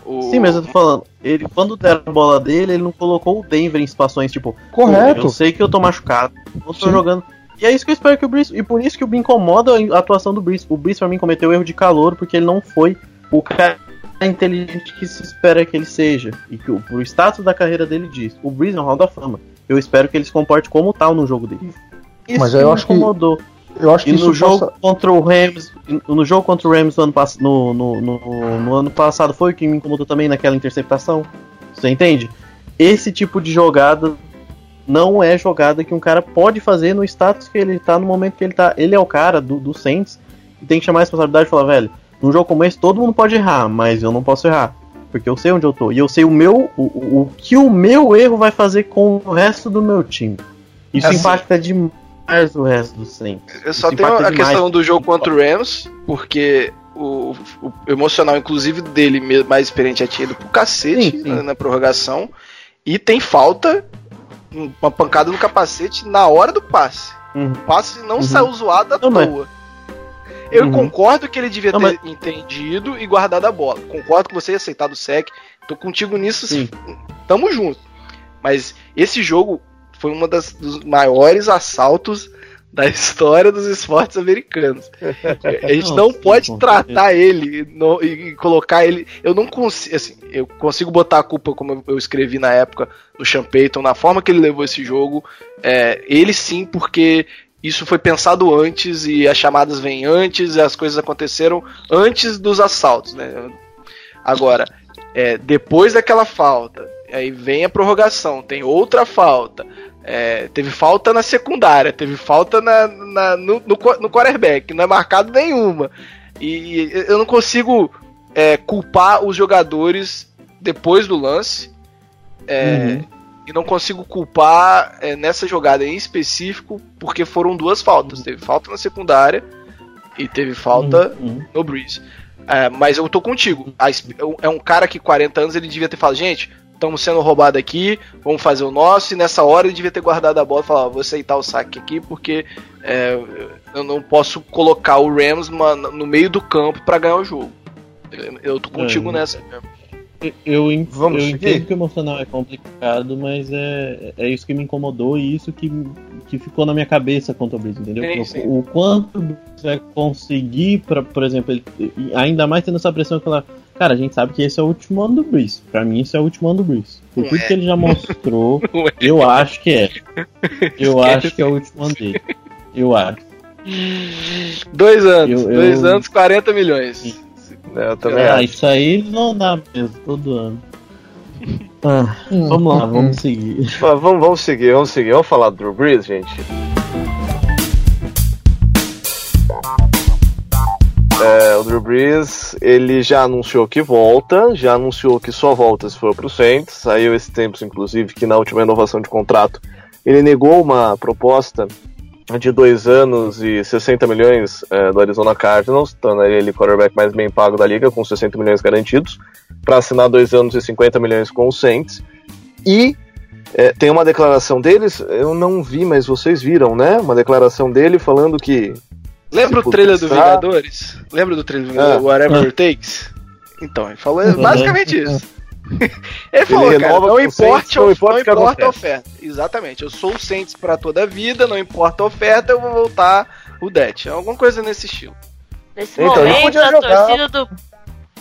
O- Sim, mas eu tô falando, ele, quando deram a bola dele, ele não colocou o Denver em situações tipo, Correto. "Pô, eu sei que eu tô machucado, não tô Sim. jogando. E é isso que eu espero que o Breeze. E por isso que me incomoda a atuação do Breeze. O Breeze, pra mim, cometeu erro de calor porque ele não foi o cara inteligente que se espera que ele seja. E que o, status da carreira dele diz. O Breeze é um Hall da Fama. Eu espero que ele se comporte como tal no jogo dele. Isso Mas que eu me acho que incomodou. Eu acho que E no jogo passa- contra o Rams, no jogo contra o Rams no ano, no, no, no- no ano passado foi o que me incomodou também naquela interceptação. Você entende? Esse tipo de jogada não é jogada que um cara pode fazer no status que ele tá no momento que ele tá. Ele é o cara do, do Saints e tem que chamar a responsabilidade e falar, velho, num jogo como esse todo mundo pode errar, mas eu não posso errar. Porque eu sei onde eu tô. E eu sei o meu. O, o, que o meu erro vai fazer com o resto do meu time. Isso Assim- impacta demais o resto do Saints. Eu só Isso tenho a questão do jogo contra o Rams, porque o, o emocional, inclusive, dele mais experiente, já tinha ido pro cacete Sim, sim. Na, na prorrogação. E tem falta, uma pancada no capacete na hora do passe. Uhum. O passe não Uhum. saiu zoado à Não, mas- toa. Eu Uhum. concordo que ele devia Não, ter entendido e guardado a bola. Concordo com você e aceitado o sec. Tô contigo nisso, Sim. tamo junto. Mas esse jogo foi um dos maiores assaltos da história dos esportes americanos. A gente não, pode tratar ele no- e, e colocar ele. Eu não consigo. Assim, eu consigo botar a culpa, como eu- escrevi na época, no Sean Payton, na forma que ele levou esse jogo. É, ele sim, porque isso foi pensado antes e as chamadas vêm antes, e as coisas aconteceram antes dos assaltos, né? Agora, é, depois daquela falta, aí vem a prorrogação, tem outra falta. É, teve falta na secundária, teve falta na, na- no, no, no quarterback, não é marcado nenhuma. E eu não consigo é, culpar os jogadores depois do lance. é, E não consigo culpar é, nessa jogada em específico, porque foram duas faltas. Teve falta na secundária e teve falta Uhum. no Breeze. É, mas eu tô contigo. A É um cara que 40 anos ele devia ter falado, gente, estamos sendo roubados aqui, vamos fazer o nosso, e nessa hora ele devia ter guardado a bola e falar, "Ó, vou aceitar o saque aqui, porque é, eu não posso colocar o Rams no meio do campo para ganhar o jogo. Eu- Eu tô contigo É, nessa. Eu, en- Vamos eu entendo que o emocional é complicado, mas é, é isso que me incomodou e isso que, que ficou na minha cabeça contra o Breeze, entendeu? Sim, O- sim. O, quanto o Breeze vai conseguir, pra, por exemplo, ele, ainda mais tendo essa pressão que ela. Cara, a gente sabe que esse é o último ano do Breeze. Pra mim, esse é o último ano do Breeze. Por tudo é. que ele já mostrou, Não é. eu acho que é. Eu Esquece. acho que é o último ano dele. Eu acho. Dois anos, Eu- dois eu- anos, 40 milhões. É, eu também Ah, acho. isso aí não dá mesmo, todo ano. Ah, Hum, vamos lá, hum, vamos seguir. Vamos, vamos seguir, vamos seguir. Vamos falar do Drew Brees, gente. É, o Drew Brees, ele já anunciou que volta, já anunciou que só volta se for pro Saints. Saiu esse tempo, inclusive, que na última renovação de contrato ele negou uma proposta de dois anos e 60 milhões é, do Arizona Cardinals, tornaria ele quarterback mais bem pago da liga, com 60 milhões garantidos, para assinar dois anos e 50 milhões com o Saints. E é, tem uma declaração deles, eu não vi, mas vocês viram, né? Uma declaração dele falando que Lembra o Tipo, trailer do pensar- Vingadores? Lembra do trailer do Vingadores? Ah. Whatever It Takes? Então, ele falou basicamente isso. Ele falou, Ele cara, não importa, não importa não importa a oferta. Exatamente, eu sou o Saints pra toda a vida, não importa a oferta, eu vou voltar o Det. Alguma coisa nesse estilo. Nesse Então, momento, podia a jogar. torcida do. I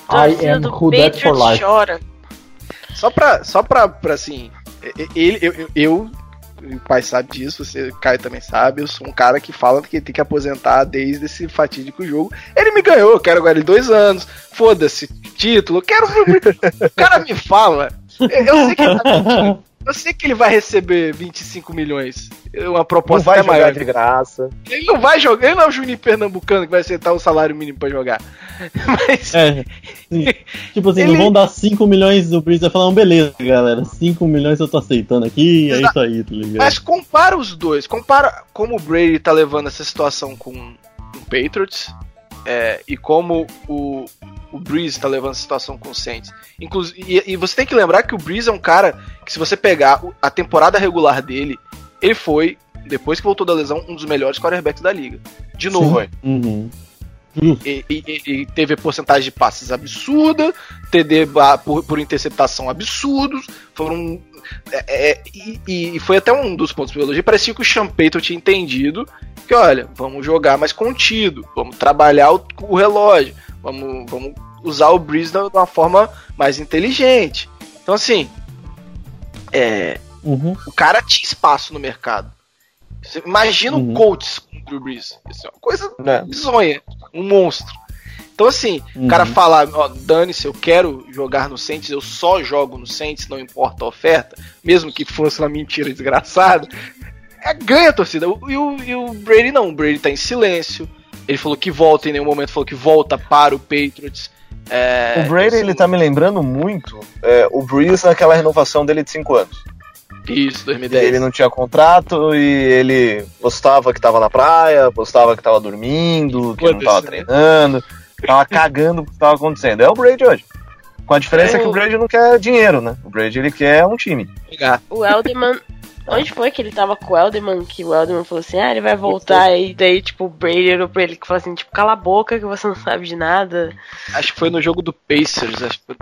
torcida am do Patriots life. chora. Só pra, só pra, pra assim, ele, eu, eu, eu, o pai sabe disso, você, Caio também sabe, eu sou um cara que fala que tem que aposentar desde esse fatídico jogo. Ele me ganhou, eu quero agora ele dois anos, foda-se, título, eu quero. o cara me fala, eu, sei que ele tá. Eu sei que ele vai receber 25 milhões. Uma Não proposta vai até jogar maior. de graça. Ele não vai jogar, ele não é o Juninho Pernambucano que vai aceitar o salário mínimo pra jogar. Mas É. Tipo assim, Ele- não vão dar 5 milhões do Breeze vai falar, um beleza, galera. 5 milhões eu tô aceitando aqui, é isso aí, tá ligado? Mas compara os dois. Compara como o Brady tá levando essa situação com o Patriots é, e como o, o Breeze tá levando essa situação com o Saints. Inclusive, e, e você tem que lembrar que o Breeze é um cara que, se você pegar a temporada regular dele, ele foi, depois que voltou da lesão, um dos melhores quarterbacks da liga. De novo, Foi. Uhum. e, e- e- teve porcentagem de passes absurda, TD por, por interceptação absurdos, foram. É, é, e, e foi até um dos pontos do elogio. Parecia que o Payton tinha entendido que, olha, vamos jogar mais contido, vamos trabalhar o, o relógio, vamos, vamos usar o Breeze de uma forma mais inteligente. Então, assim, é, Uhum. o cara tinha espaço no mercado. Você imagina Uhum. o Colts com o Drew Brees. Isso é uma coisa Né? bizonha, um monstro. Então, assim, o Uhum. cara falar, ó, dane-se, eu quero jogar no Saints, eu só jogo no Saints, não importa a oferta, mesmo que fosse uma mentira desgraçada, é, ganha a torcida. O- E o, e o Brady não, o Brady tá em silêncio. Ele falou que volta, em nenhum momento falou que volta para o Patriots. É, O Brady, assim, ele tá me lembrando muito é, o Breeze naquela renovação dele de 5 anos. Isso, 2010. Ele não tinha contrato e ele postava que tava na praia, postava que tava dormindo, que não tava né? Tava cagando pro que tava acontecendo. É o Brady hoje. Com a diferença É que o- o Brady não quer dinheiro, né? O Brady ele quer um time. O Elderman. Onde foi que ele tava com o Elderman? Que o Elderman falou assim: ah, ele vai voltar. E daí, tipo, o Brady olhou pra ele que falou assim: tipo, cala a boca que você não sabe de nada. Acho que foi no jogo do Pacers. Acho que foi,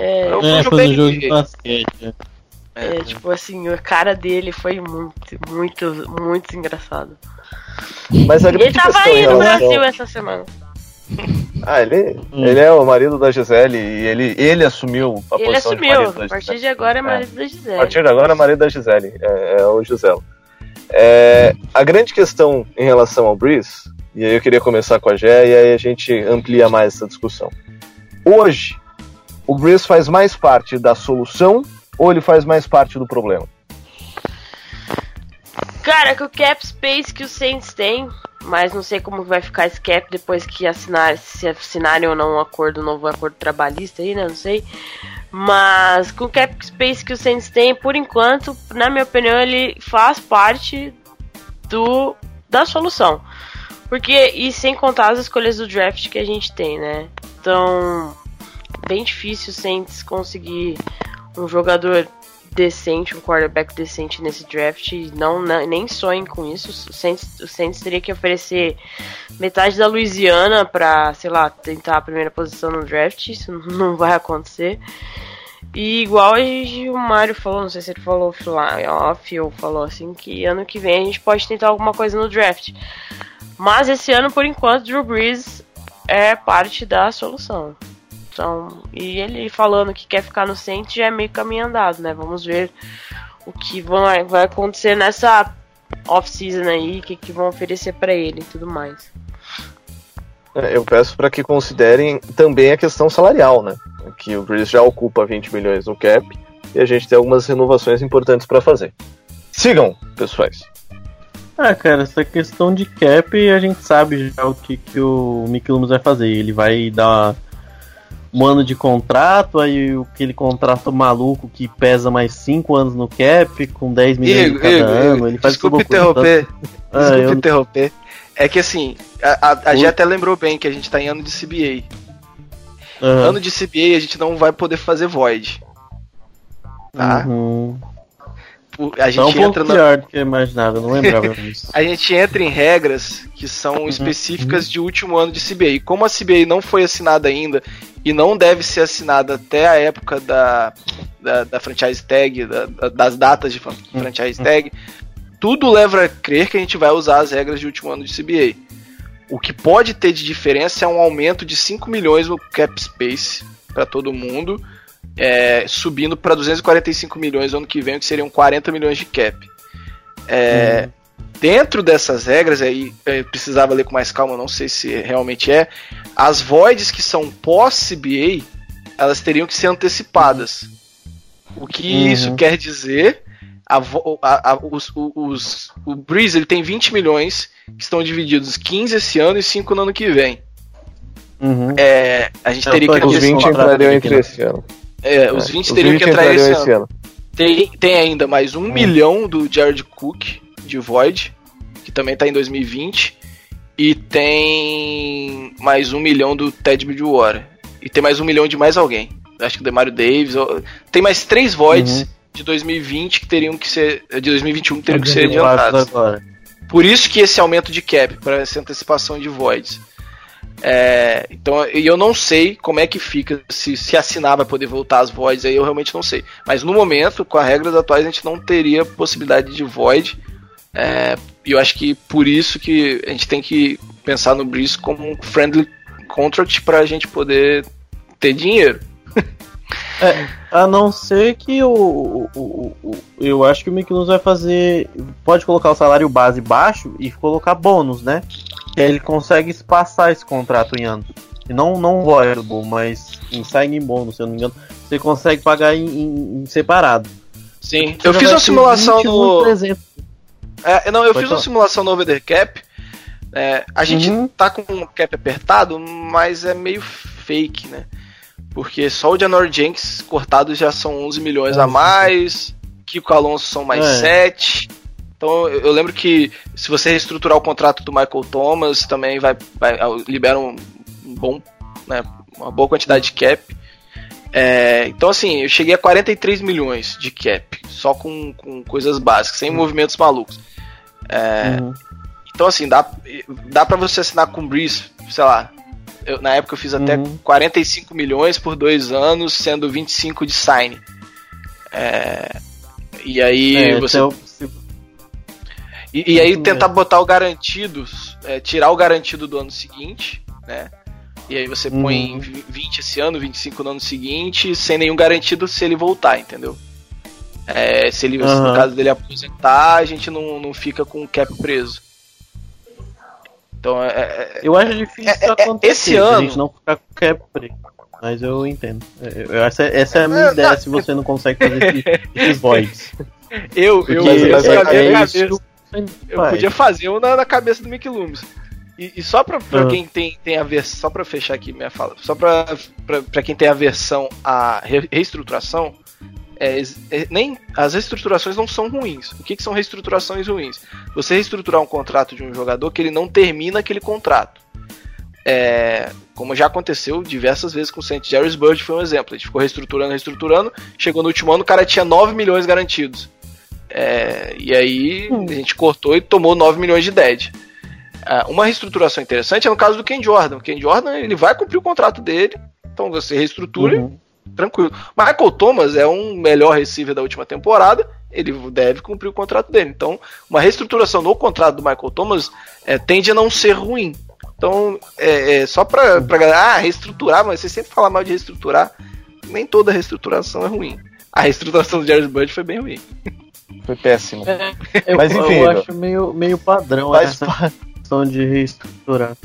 É. É, foi no jogo de que- basquete. é. É, tipo assim, a cara dele foi muito, muito, muito engraçado. Mas a E ele grande tava aí no Brasil essa semana. Ah, ele, Hum. ele é o marido da Gisele e ele, ele assumiu a Ele posição de assumiu. marido da A partir Gisele. de agora é É. marido da A Gisele. partir de agora é marido da Gisele, é, é o Giselo. É, a grande questão em relação ao Breeze, e aí eu queria começar com a Gé, e aí a gente amplia mais essa discussão. Hoje, o Breeze faz mais parte da solução ou ele faz mais parte do problema? Cara, com o cap space que o Saints tem, mas não sei como vai ficar esse cap depois que assinar, se assinarem ou não um acordo, um novo acordo trabalhista aí, né? Não sei. Mas com o cap space que o Saints tem, por enquanto, na minha opinião, ele faz parte do da solução. Porque, e sem contar as escolhas do draft que a gente tem, né? Então, bem difícil o Saints conseguir um jogador decente, um quarterback decente nesse draft. Não, não- nem sonhem com isso. O Saints, o Saints teria que oferecer metade da Louisiana pra, sei lá, tentar a primeira posição no draft. Isso não vai acontecer. E igual o Mário falou, não sei se ele falou offline, off ou falou assim, que ano que vem a gente pode tentar alguma coisa no draft. Mas esse ano, por enquanto, Drew Brees é parte da solução. Então, e ele falando que quer ficar no Saints já é meio caminho andado, né? Vamos ver o que vai, vai acontecer nessa off-season aí, o que, que vão oferecer pra ele e tudo mais. É, Eu peço para que considerem também a questão salarial, né? Que o Breeze já ocupa 20 milhões no cap e a gente tem algumas renovações importantes para fazer. Sigam, pessoais. Ah, cara, essa questão de cap, a gente sabe já o que, que o Mickey Loomis vai fazer. Ele vai dar um ano de contrato, aí aquele contrato maluco que pesa mais 5 anos no cap, com 10 milhões Igor, cada Igor, ano. Ele faz desculpa interromper. Ah, desculpa eu- interromper. É que assim, a, a, a até lembrou bem que a gente tá em ano de CBA. Aham. Ano de CBA a gente não vai poder fazer void. Tá? Uhum. A É gente um entra na, pior do que eu imaginava, eu não lembrava disso. a gente entra em regras que são específicas de último ano de CBA. E como a CBA não foi assinada ainda e não deve ser assinada até a época da, da, da franchise tag, da- da- das datas de fran- franchise tag, tudo leva a crer que a gente vai usar as regras de último ano de CBA. O que pode ter de diferença é um aumento de 5 milhões no cap space para todo mundo, é, subindo para 245 milhões no ano que vem, o que seriam 40 milhões de cap. É, Dentro dessas regras, aí eu precisava ler com mais calma, não sei se realmente é. As voids que são pós-CBA, elas teriam que ser antecipadas. O que Uhum. isso quer dizer? A, a- a- os, os- o Breeze ele tem 20 milhões que estão divididos 15 esse ano e 5 no ano que vem. Uhum. É, a gente Eu teria que Os Esse 20 contrato entrariam entre esse ano. É, os É, 20 teriam que entrar entrariam esse ano. Tem, tem ainda mais um milhão do Jared Cook de Void, que também tá em 2020. E tem mais um milhão do Ted Bridgewater. E tem mais um milhão de mais alguém. Acho que o Demario Davis. ou- Tem mais três Voids Uhum. de 2020 que teriam que ser. De 2021 que teriam que ser Adiantados adiantados. agora. Por isso que esse aumento de cap, para essa antecipação de voids. É, então, eu não sei como é que fica, se, se assinar vai poder voltar as voids, aí eu realmente não sei. Mas no momento, com as regras atuais, a gente não teria possibilidade de void. É, e eu acho que por isso que a gente tem que pensar no Breeze como um friendly contract para a gente poder ter dinheiro. A não ser que o, o, o- o- eu acho que o Mickey vai fazer, pode colocar o salário base baixo e colocar bônus, né? Que aí ele consegue espaçar esse contrato em anos. E não não voidable, mas em signing bônus, se eu não me engano, você consegue pagar em, em- em separado. Sim, Você eu fiz uma simulação 21 no. 300. É, não, eu Pode fiz uma falar. simulação no Over the Cap. É, a gente Uhum. tá com um cap apertado, mas é meio fake, né? Porque só o Janor Jenks cortados já são 11 milhões a mais, Kiko Alonso são mais É. 7. Então eu eu lembro que se você reestruturar o contrato do Michael Thomas, também vai, vai libera um bom, né, uma boa quantidade de cap. É, então assim, eu cheguei a 43 milhões de cap, só com, com coisas básicas, sem movimentos malucos. Uhum. Então, assim, dá, dá pra você assinar com o Breeze, sei lá. eu- na época eu fiz até Uhum. 45 milhões por dois anos, sendo 25 de sign. É, e aí É, você. então, E, e aí Isso tentar botar o garantido, é, tirar o garantido do ano seguinte, né? E aí você põe Uhum. 20 esse ano, 25 no ano seguinte, sem nenhum garantido se ele voltar, entendeu? É, se ele, se no caso dele aposentar, a gente não, não fica com o cap preso. Então é, é- Eu acho difícil É, isso é, é, acontecer. esse A ano- gente não ficar com cap preto. Mas eu entendo. É, eu- Essa, essa é a minha É, ideia se você não consegue fazer esse- esses voids. eu, eu, eu, eu- é- na minha é cabeça, isso eu Vai. podia fazer um na, na cabeça do Mickey Loomis. E, e só pra, pra Ah. quem tem, tem a versão. Só pra fechar aqui minha fala. Só pra, pra, pra quem tem a versão a re- reestruturação. é, é, nem as reestruturações não são ruins. O que, que são reestruturações ruins? Você reestruturar um contrato de um jogador que ele não termina aquele contrato. É, como já aconteceu diversas vezes com o St. Jerry's Bird foi um exemplo. A gente ficou reestruturando, reestruturando. Chegou no último ano, o cara tinha 9 milhões garantidos. É, e aí a gente cortou e tomou 9 milhões de dead. Ah, uma reestruturação interessante é no caso do Ken Jordan. O Ken Jordan ele vai cumprir o contrato dele, então você reestrutura Uhum. tranquilo. Michael Thomas é um melhor receiver da última temporada, ele deve cumprir o contrato dele. Então, uma reestruturação no contrato do Michael Thomas é, tende a não ser ruim. Então, é, é só pra, pra galera, ah, reestruturar, mas você sempre fala mal de reestruturar, nem toda reestruturação é ruim. A reestruturação do Jared Bud foi bem ruim. Foi péssimo. Eu, Mas, enfim, eu acho meio, meio padrão Faz essa questão de reestruturar.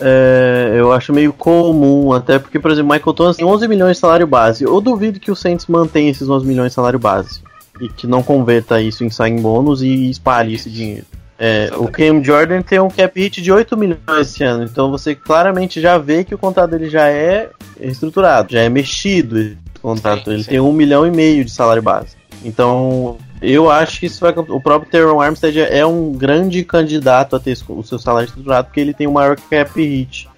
É, eu acho meio comum, até porque, por exemplo, Michael Thomas tem 11 milhões de salário base. Eu duvido que o Saints mantenha esses 11 milhões de salário base. E que não converta isso em sign bônus e espalhe esse dinheiro. É, o Cam Jordan tem um cap hit de 8 milhões esse ano, então você claramente já vê que o contrato dele já é estruturado, já é mexido esse contrato. Sim, ele sim. tem um milhão e meio de salário base. Então, eu acho que isso vai. O próprio Teron Armstead é um grande candidato a ter o seu salário estruturado, porque ele tem o maior cap hit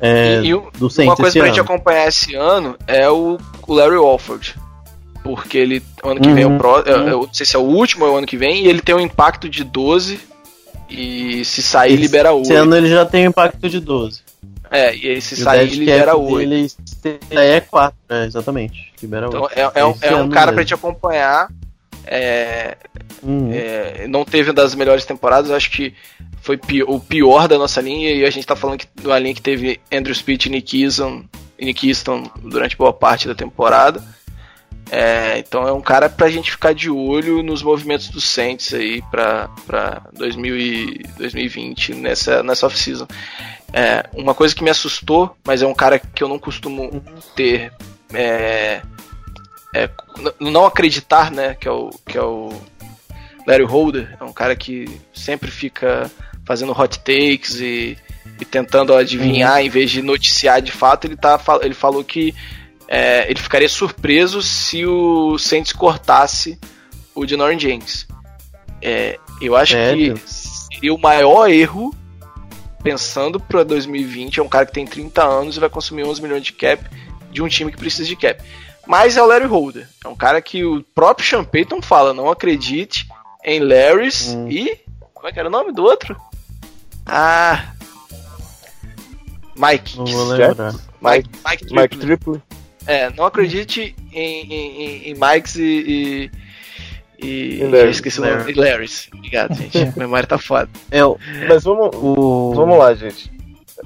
é, E- e o- do Saints Uma coisa esse pra gente ano. acompanhar esse ano é o, o Larry Walford. porque ele ano que vem é o Uhum. pró, é- é- eu não sei se é o último ou é o ano que vem, e ele tem um impacto de 12 e se sair libera 8. Esse ano ele já tem um impacto de 12. É, e aí se sair dead libera cap 8. dele é 4, é, exatamente. Libera Então 8. é, é um, Esse é um cara pra gente acompanhar. É, Uhum. é, não teve uma das melhores temporadas, acho que foi pi- o pior da nossa linha, e a gente tá falando que de uma linha que teve Andrew Speed e Nick Easton, e Nick Easton durante boa parte da temporada. É, então é um cara pra gente ficar de olho nos movimentos do Saints aí pra, pra 2000 e 2020 nessa, nessa off-season. É, uma coisa que me assustou, mas é um cara que eu não costumo ter. É, é, não acreditar, né? Que é o, que é o Larry Holder. É um cara que sempre fica fazendo hot takes e, e tentando adivinhar em vez de noticiar de fato. Ele, tá, ele falou que é, ele ficaria surpreso se o Saints cortasse o Janorin Jenks. É, eu acho Sério? que seria o maior erro pensando para 2020. É um cara que tem 30 anos e vai consumir 11 milhões de cap de um time que precisa de cap. Mas é o Larry Holder. É um cara que o próprio Sean Payton fala: não acredite em Larrys Hum. e. Como é que era o nome do outro? Ah. Mike. Não vou lembrar. Mike, Mike, Mike Triplett. Triple. É, não acredite em, em, em, em Mikes e. e, e E Larrys. eu esqueci o nome. E Larrys. Obrigado, gente. A memória tá foda. É o. Mas vamos, o... vamos lá, gente.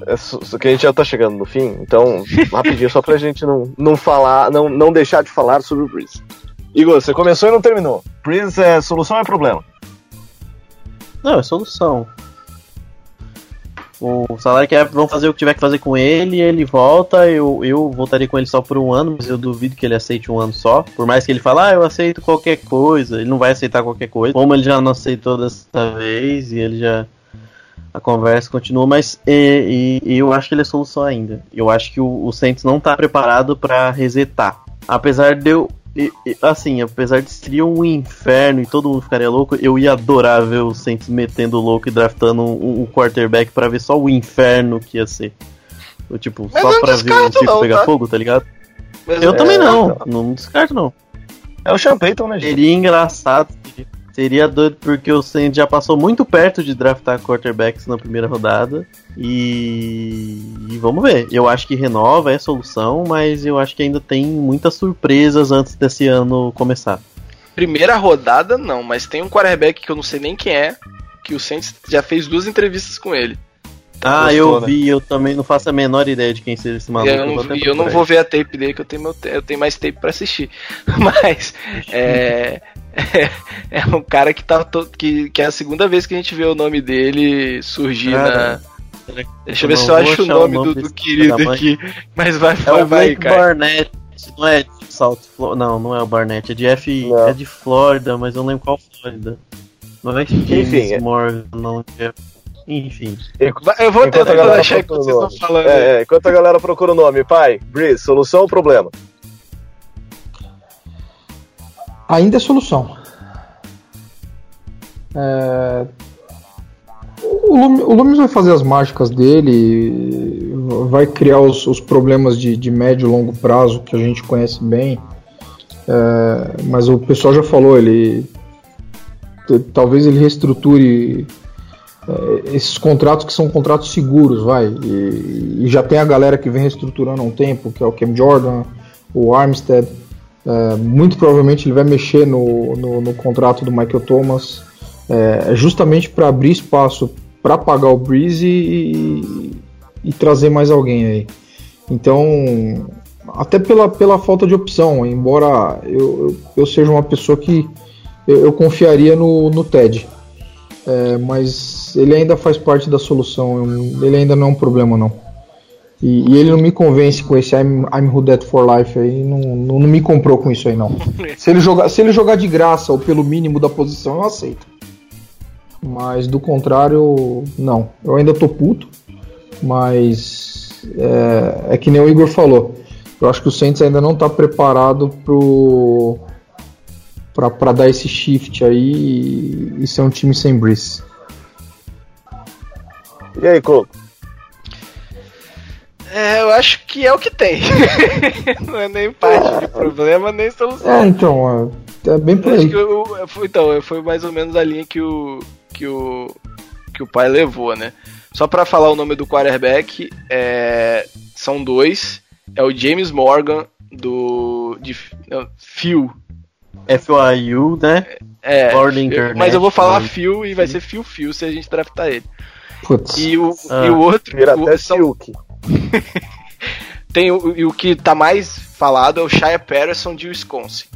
É só- que a gente já tá chegando no fim, então, rapidinho, só pra gente não, não falar, não, não deixar de falar sobre o Breeze. Igor, você começou e não terminou. Breeze é solução ou é problema? Não, é solução. O salário cap vão fazer o que tiver que fazer com ele, ele volta, eu, eu voltaria com ele só por um ano, mas eu duvido que ele aceite um ano só. Por mais que ele fale, ah, eu aceito qualquer coisa, ele não vai aceitar qualquer coisa. Como ele já não aceitou dessa vez e ele já. A conversa continua, mas e, e- eu acho que ele é solução ainda. Eu acho que o, o Saints não tá preparado pra resetar. Apesar de eu. e- e, Assim, apesar de seria um inferno e todo mundo ficaria louco, eu ia adorar ver o Saints metendo louco e draftando um, um quarterback pra ver só o inferno que ia ser. Eu, tipo, Mas só não pra ver o circo não, pegar tá? fogo, tá ligado? Mas Eu é- também não, não descarto não. É o Sean Payton, né, gente? Seria engraçado. seria- Seria doido porque o Saints já passou muito perto de draftar quarterbacks na primeira rodada. E... e vamos ver. Eu acho que renova é solução, mas eu acho que ainda tem muitas surpresas antes desse ano começar. Primeira rodada, não, mas tem um quarterback que eu não sei nem quem é, que o Saints já fez duas entrevistas com ele. Ah, gostou, eu né? vi, eu também não faço a menor ideia de quem seja esse maluco. eu não, vou até e eu não vou ver a tape dele, que eu tenho, meu, te- eu tenho mais tape pra assistir. Mas é, é, é um cara que tá to- que, que é a segunda vez que a gente vê o nome dele surgir Cara, na. Deixa eu ver se eu acho o achar nome, do, do querido aqui. Mas vai, É vai, o vai, Blake cara. Barnett, não é de South Florida. Não, não é o Barnett, é de F. Não. É de Flórida, mas eu não lembro qual Flórida. Não é Enfim, é- Morgan, não é. Enfim. Eu vou Enquanto tentar achar que vocês estão falando. É, é, enquanto a galera procura o nome, pai, Breeze, solução ou problema? ainda é solução. É, O, Lum- o Loomis vai fazer as mágicas dele, vai criar os, os problemas de, de médio e longo prazo que a gente conhece bem. É, mas o pessoal já falou, ele talvez ele reestruture esses contratos que são contratos seguros, vai. E, e já tem a galera que vem reestruturando há um tempo, que é o Cam Jordan, o Armstead. É, muito provavelmente ele vai mexer no, no, no contrato do Michael Thomas, é, justamente para abrir espaço para pagar o Breeze e, e- e trazer mais alguém aí. Então, até pela, pela falta de opção, embora eu, eu, eu seja uma pessoa que eu, eu confiaria no, no Ted. É, mas ele ainda faz parte da solução, ele ainda não é um problema não. E, e ele não me convence com esse I'm, I'm Who Dead for Life aí, não, não, não me comprou com isso aí não. Se ele, jogar, se ele jogar de graça ou pelo mínimo da posição, eu aceito. Mas do contrário, não. Eu ainda tô puto, mas é, é que nem o Igor falou. Eu acho que o Saints ainda não tá preparado pro pra, pra dar esse shift aí e, e ser um time sem Breeze. E aí, Coco? É, eu acho que é o que tem. não é nem parte de problema, nem solução. É, então, é, é bem por Acho aí. que eu, eu- foi- então, foi mais ou menos a linha que o que o que o pai levou, né? Só pra falar o nome do quarterback, é, são dois. É o James Morgan do de não, Phil. FYU, né? É, eu- mas eu vou falar International. Phil e vai ser Phil Phil se a gente draftar ele. Putz. E o, Ah. e o outro Vira o- até são- tem o, e o que tá mais falado é o Shia Patterson de Wisconsin.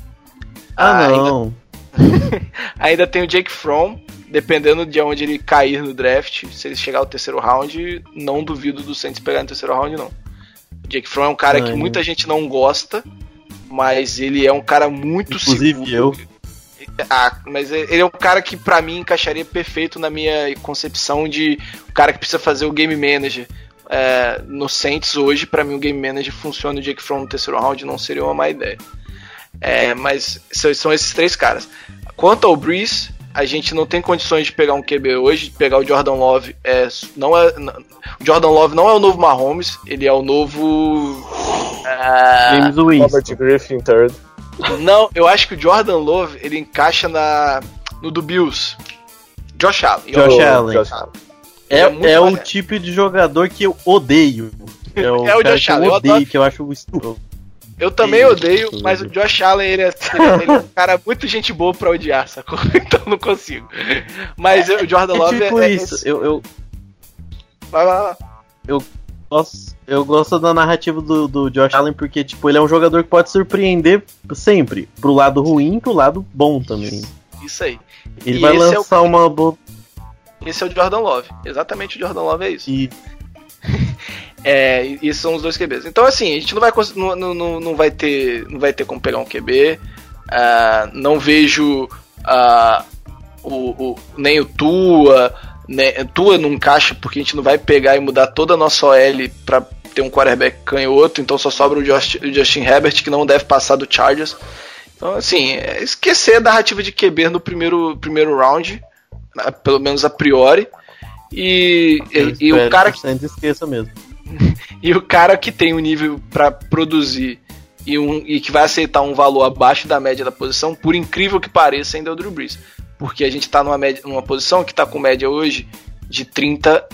Ah, ainda- não. Ainda tem o Jake Fromm, dependendo de onde ele cair no draft, se ele chegar ao terceiro round, não duvido do Saints pegar no terceiro round, não. O Jake Fromm é um cara que Ai, muita gente não gosta, mas ele é um cara muito Inclusive seguro. Ah, mas ele é um cara que pra mim encaixaria perfeito na minha concepção de o cara que precisa fazer o game manager. É, no Saints hoje, pra mim o game manager funciona o Jake Fromm no terceiro round não seria uma má ideia. É, mas são, são esses três caras. Quanto ao Breeze, a gente não tem condições de pegar um QB hoje, de pegar o Jordan Love. É, não é, o Jordan Love não é o novo Mahomes, ele é o novo. ah, James Robert Winston. Griffin third. Não, eu acho que o Jordan Love ele encaixa na no do Bills. Josh Allen. Josh Allen. Josh Allen. É, é é o tipo de jogador que eu odeio. É o, É o Josh que eu Allen, eu odeio, adoro- que eu acho estúpido. Eu também odeio, mas o Josh Allen ele é, ele é- ele é um cara muito gente boa pra odiar, sacou? Então não consigo. Mas o Jordan É Love tipo é, é isso. esse- Eu, eu, Vai lá, vai lá. gosto, eu gosto da narrativa do, do Josh Allen porque, tipo, ele é um jogador que pode surpreender sempre. Pro lado ruim e pro lado bom também. Isso aí. Ele E vai esse é o- lançar uma boa. Esse é o Jordan Love. Exatamente o Jordan Love é isso. E É, e esses são os dois QBs. Então, assim, a gente não vai, não, não, não, vai, ter, não vai ter como pegar um QB. Ah, não vejo ah, o, o- nem o Tua. né, Tua não encaixa porque a gente não vai pegar e mudar toda a nossa OL pra ter um quarterback canhoto. Então só sobra o, Josh- o Justin Herbert, que não deve passar do Chargers. Então, assim, é esquecer a narrativa de QB no primeiro, primeiro round, né, pelo menos a priori. E, e, e o cara que esqueça mesmo. e o cara que tem um nível pra produzir e, um, e que vai aceitar um valor abaixo da média da posição, por incrível que pareça, ainda é o Drew Brees. Porque a gente tá numa, média, numa posição que tá com média hoje de 30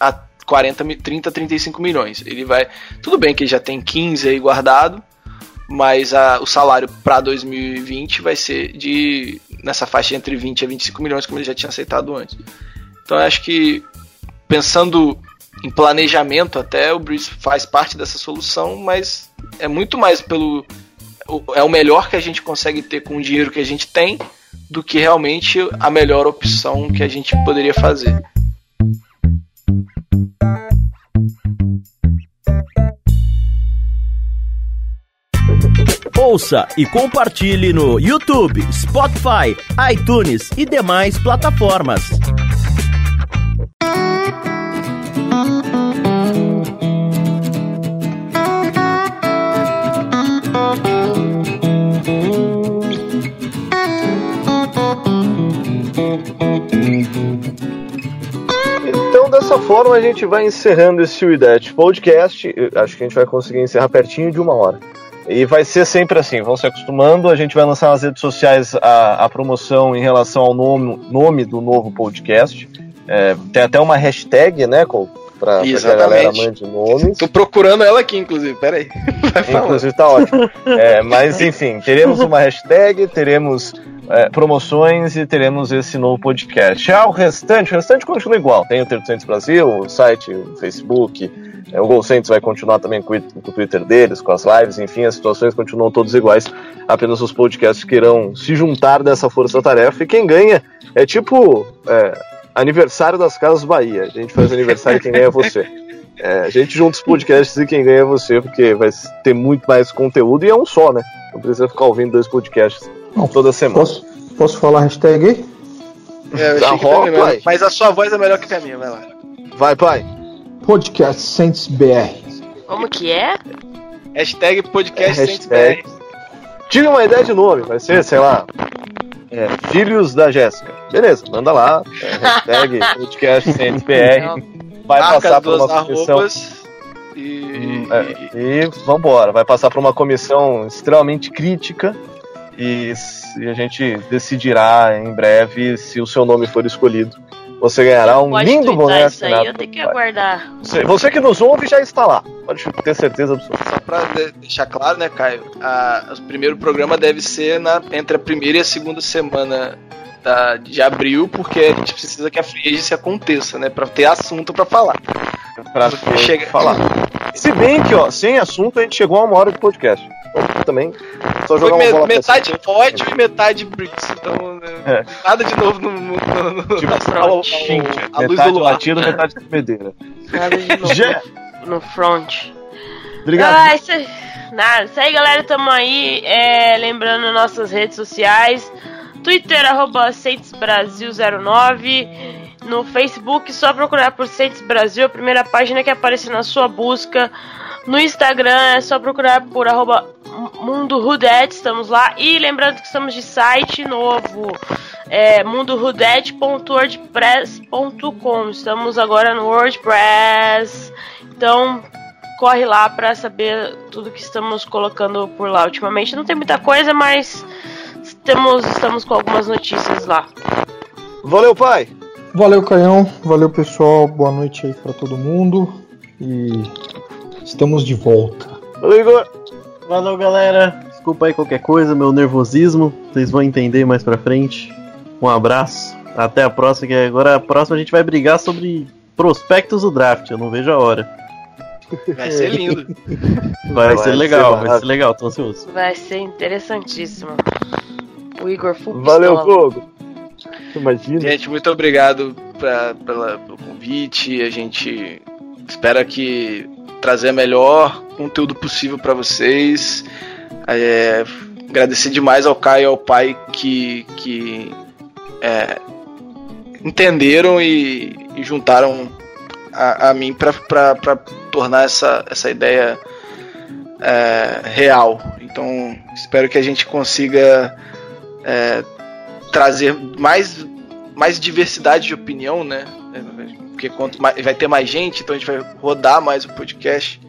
a 40, mi- 30 a 35 milhões. Ele vai. Tudo bem que ele já tem 15 aí guardado, mas a- o salário para 2020 vai ser de nessa faixa entre 20 a 25 milhões, como ele já tinha aceitado antes. Então eu acho que pensando em planejamento até o Breeze faz parte dessa solução, mas é muito mais pelo é o melhor que a gente consegue ter com o dinheiro que a gente tem do que realmente a melhor opção que a gente poderia fazer. Ouça e compartilhe no YouTube, Spotify, iTunes e demais plataformas. Então, dessa forma, a gente vai encerrando esse WeDat Podcast. Acho que a gente vai conseguir encerrar pertinho de uma hora. E vai ser sempre assim, vão se acostumando. A gente vai lançar nas redes sociais a, a promoção em relação ao nome, nome do novo podcast. É, tem até uma hashtag, né, com, pra, pra que a galera mande nomes. Tô procurando ela aqui, inclusive, peraí. Vai. Inclusive tá ótimo. É, mas enfim, teremos uma hashtag, teremos é, promoções e teremos esse novo podcast. Já o restante, o restante continua igual. Tem o Terçantes Brasil, o site, o Facebook, o Gol Santos vai continuar também com, o- com o Twitter deles, com as lives, enfim, as situações continuam todas iguais. Apenas os podcasts que irão se juntar dessa força-tarefa. E quem ganha é tipo é, aniversário das Casas Bahia. A gente faz aniversário e quem ganha é você. É, a gente junta os podcasts e quem ganha é você, porque vai ter muito mais conteúdo e é um só, né? Não precisa ficar ouvindo dois podcasts Não, toda semana. Posso, posso falar a hashtag aí? É, eu Tá achei que foi rock, pai. mas a sua voz é melhor que a minha, vai lá. Vai, pai. Podcast Saints BR. Como que é? Hashtag podcast É, Saints hashtag. BR. Tive uma ideia de nome, vai ser, sei lá. é, Filhos da Jéssica. Beleza, manda lá. É, hashtag podcast CNPR. Vai Marca passar as por uma sugestão. arrobas. E, Hum, é, e vambora, vai passar por uma comissão extremamente crítica e, e a gente decidirá em breve se o seu nome for escolhido. Você ganhará um Pode lindo boné isso aí, eu tenho que aguardar. Você, você que nos ouve já está lá, pode ter certeza absoluta. Só pra de- deixar claro, né, Caio? A- o primeiro programa deve ser na, entre a primeira e a segunda semana da- de abril, porque a gente precisa que a Free Agency aconteça, né? Pra ter assunto pra falar. Pra Chega- Chega. falar. Se bem que, ó, sem assunto a gente chegou a uma hora de podcast. Também, só Foi jogar uma me- bola metade pódio e metade Brits. Então, né, É. nada de novo no, no, no, no, Tipo, na- ao- ao- a luz do Metade luar. latido, metade tremedeira. Nada de novo Já- no front. Obrigado. Ah, isso aí, nada. Isso aí, galera. Tamo aí. É, lembrando nossas redes sociais. Twitter, arroba Brasil09. No Facebook, só procurar por Saints Brasil, a primeira página que aparece na sua busca. No Instagram é só procurar por arroba Mundo Rudet, estamos lá. E lembrando que estamos de site novo, é mundorudet.wordpress.com. Estamos agora no WordPress. Então, corre lá pra saber tudo que estamos colocando por lá ultimamente. Não tem muita coisa, mas temos, estamos com algumas notícias lá. Valeu, pai. Valeu, Caião. Valeu, pessoal. Boa noite aí pra todo mundo. E estamos de volta. Valeu, Igor. Valeu, galera. Desculpa aí qualquer coisa, meu nervosismo. Vocês vão entender mais pra frente. Um abraço. Até a próxima, que agora a próxima a gente vai brigar sobre prospectos do draft. Eu não vejo a hora. Vai ser lindo. Vai, Vai ser ser legal, vai maravilhoso. ser legal, tô ansioso. Vai ser interessantíssimo. O Igor Full Valeu. Fogo. Imagina. Gente, muito obrigado pra, pela- pelo convite. A gente espera que trazer o melhor conteúdo possível pra vocês. É, agradecer demais ao Caio e ao pai que, que é, entenderam e, e juntaram a, a mim pra tornar essa, essa ideia é, real. Então, espero que a gente consiga é, trazer mais, mais diversidade de opinião, né? Porque quanto mais, vai ter mais gente, então a gente vai rodar mais o podcast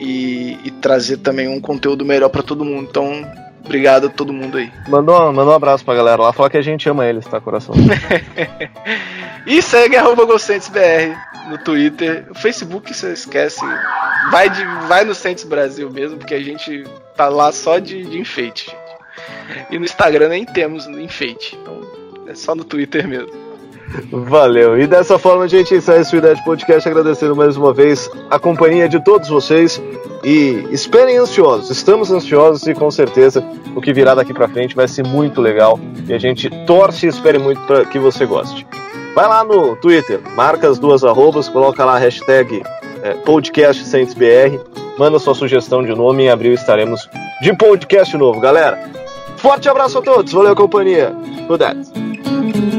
e, e trazer também um conteúdo melhor para todo mundo. Então, obrigado a todo mundo aí. Mandou, mandou um abraço pra galera lá, falar que a gente ama eles, tá, coração? E segue arroba GolCentesBR no Twitter. O Facebook você esquece. Vai, de, vai no Centes Brasil mesmo, porque a gente tá lá só de, de enfeite. gente. E no Instagram nem temos enfeite. Então é só no Twitter mesmo. Valeu. E dessa forma a gente encerra esse Unidade Podcast agradecendo mais uma vez a companhia de todos vocês. E esperem ansiosos, estamos ansiosos e com certeza o que virá daqui pra frente vai ser muito legal. E a gente torce e espere muito para que você goste. Vai lá no Twitter, marca as duas arrobas, coloca lá a hashtag é, podcastcentesbr, manda sua sugestão de nome e em abril estaremos de podcast novo, galera. Forte abraço a todos, valeu companhia. Good.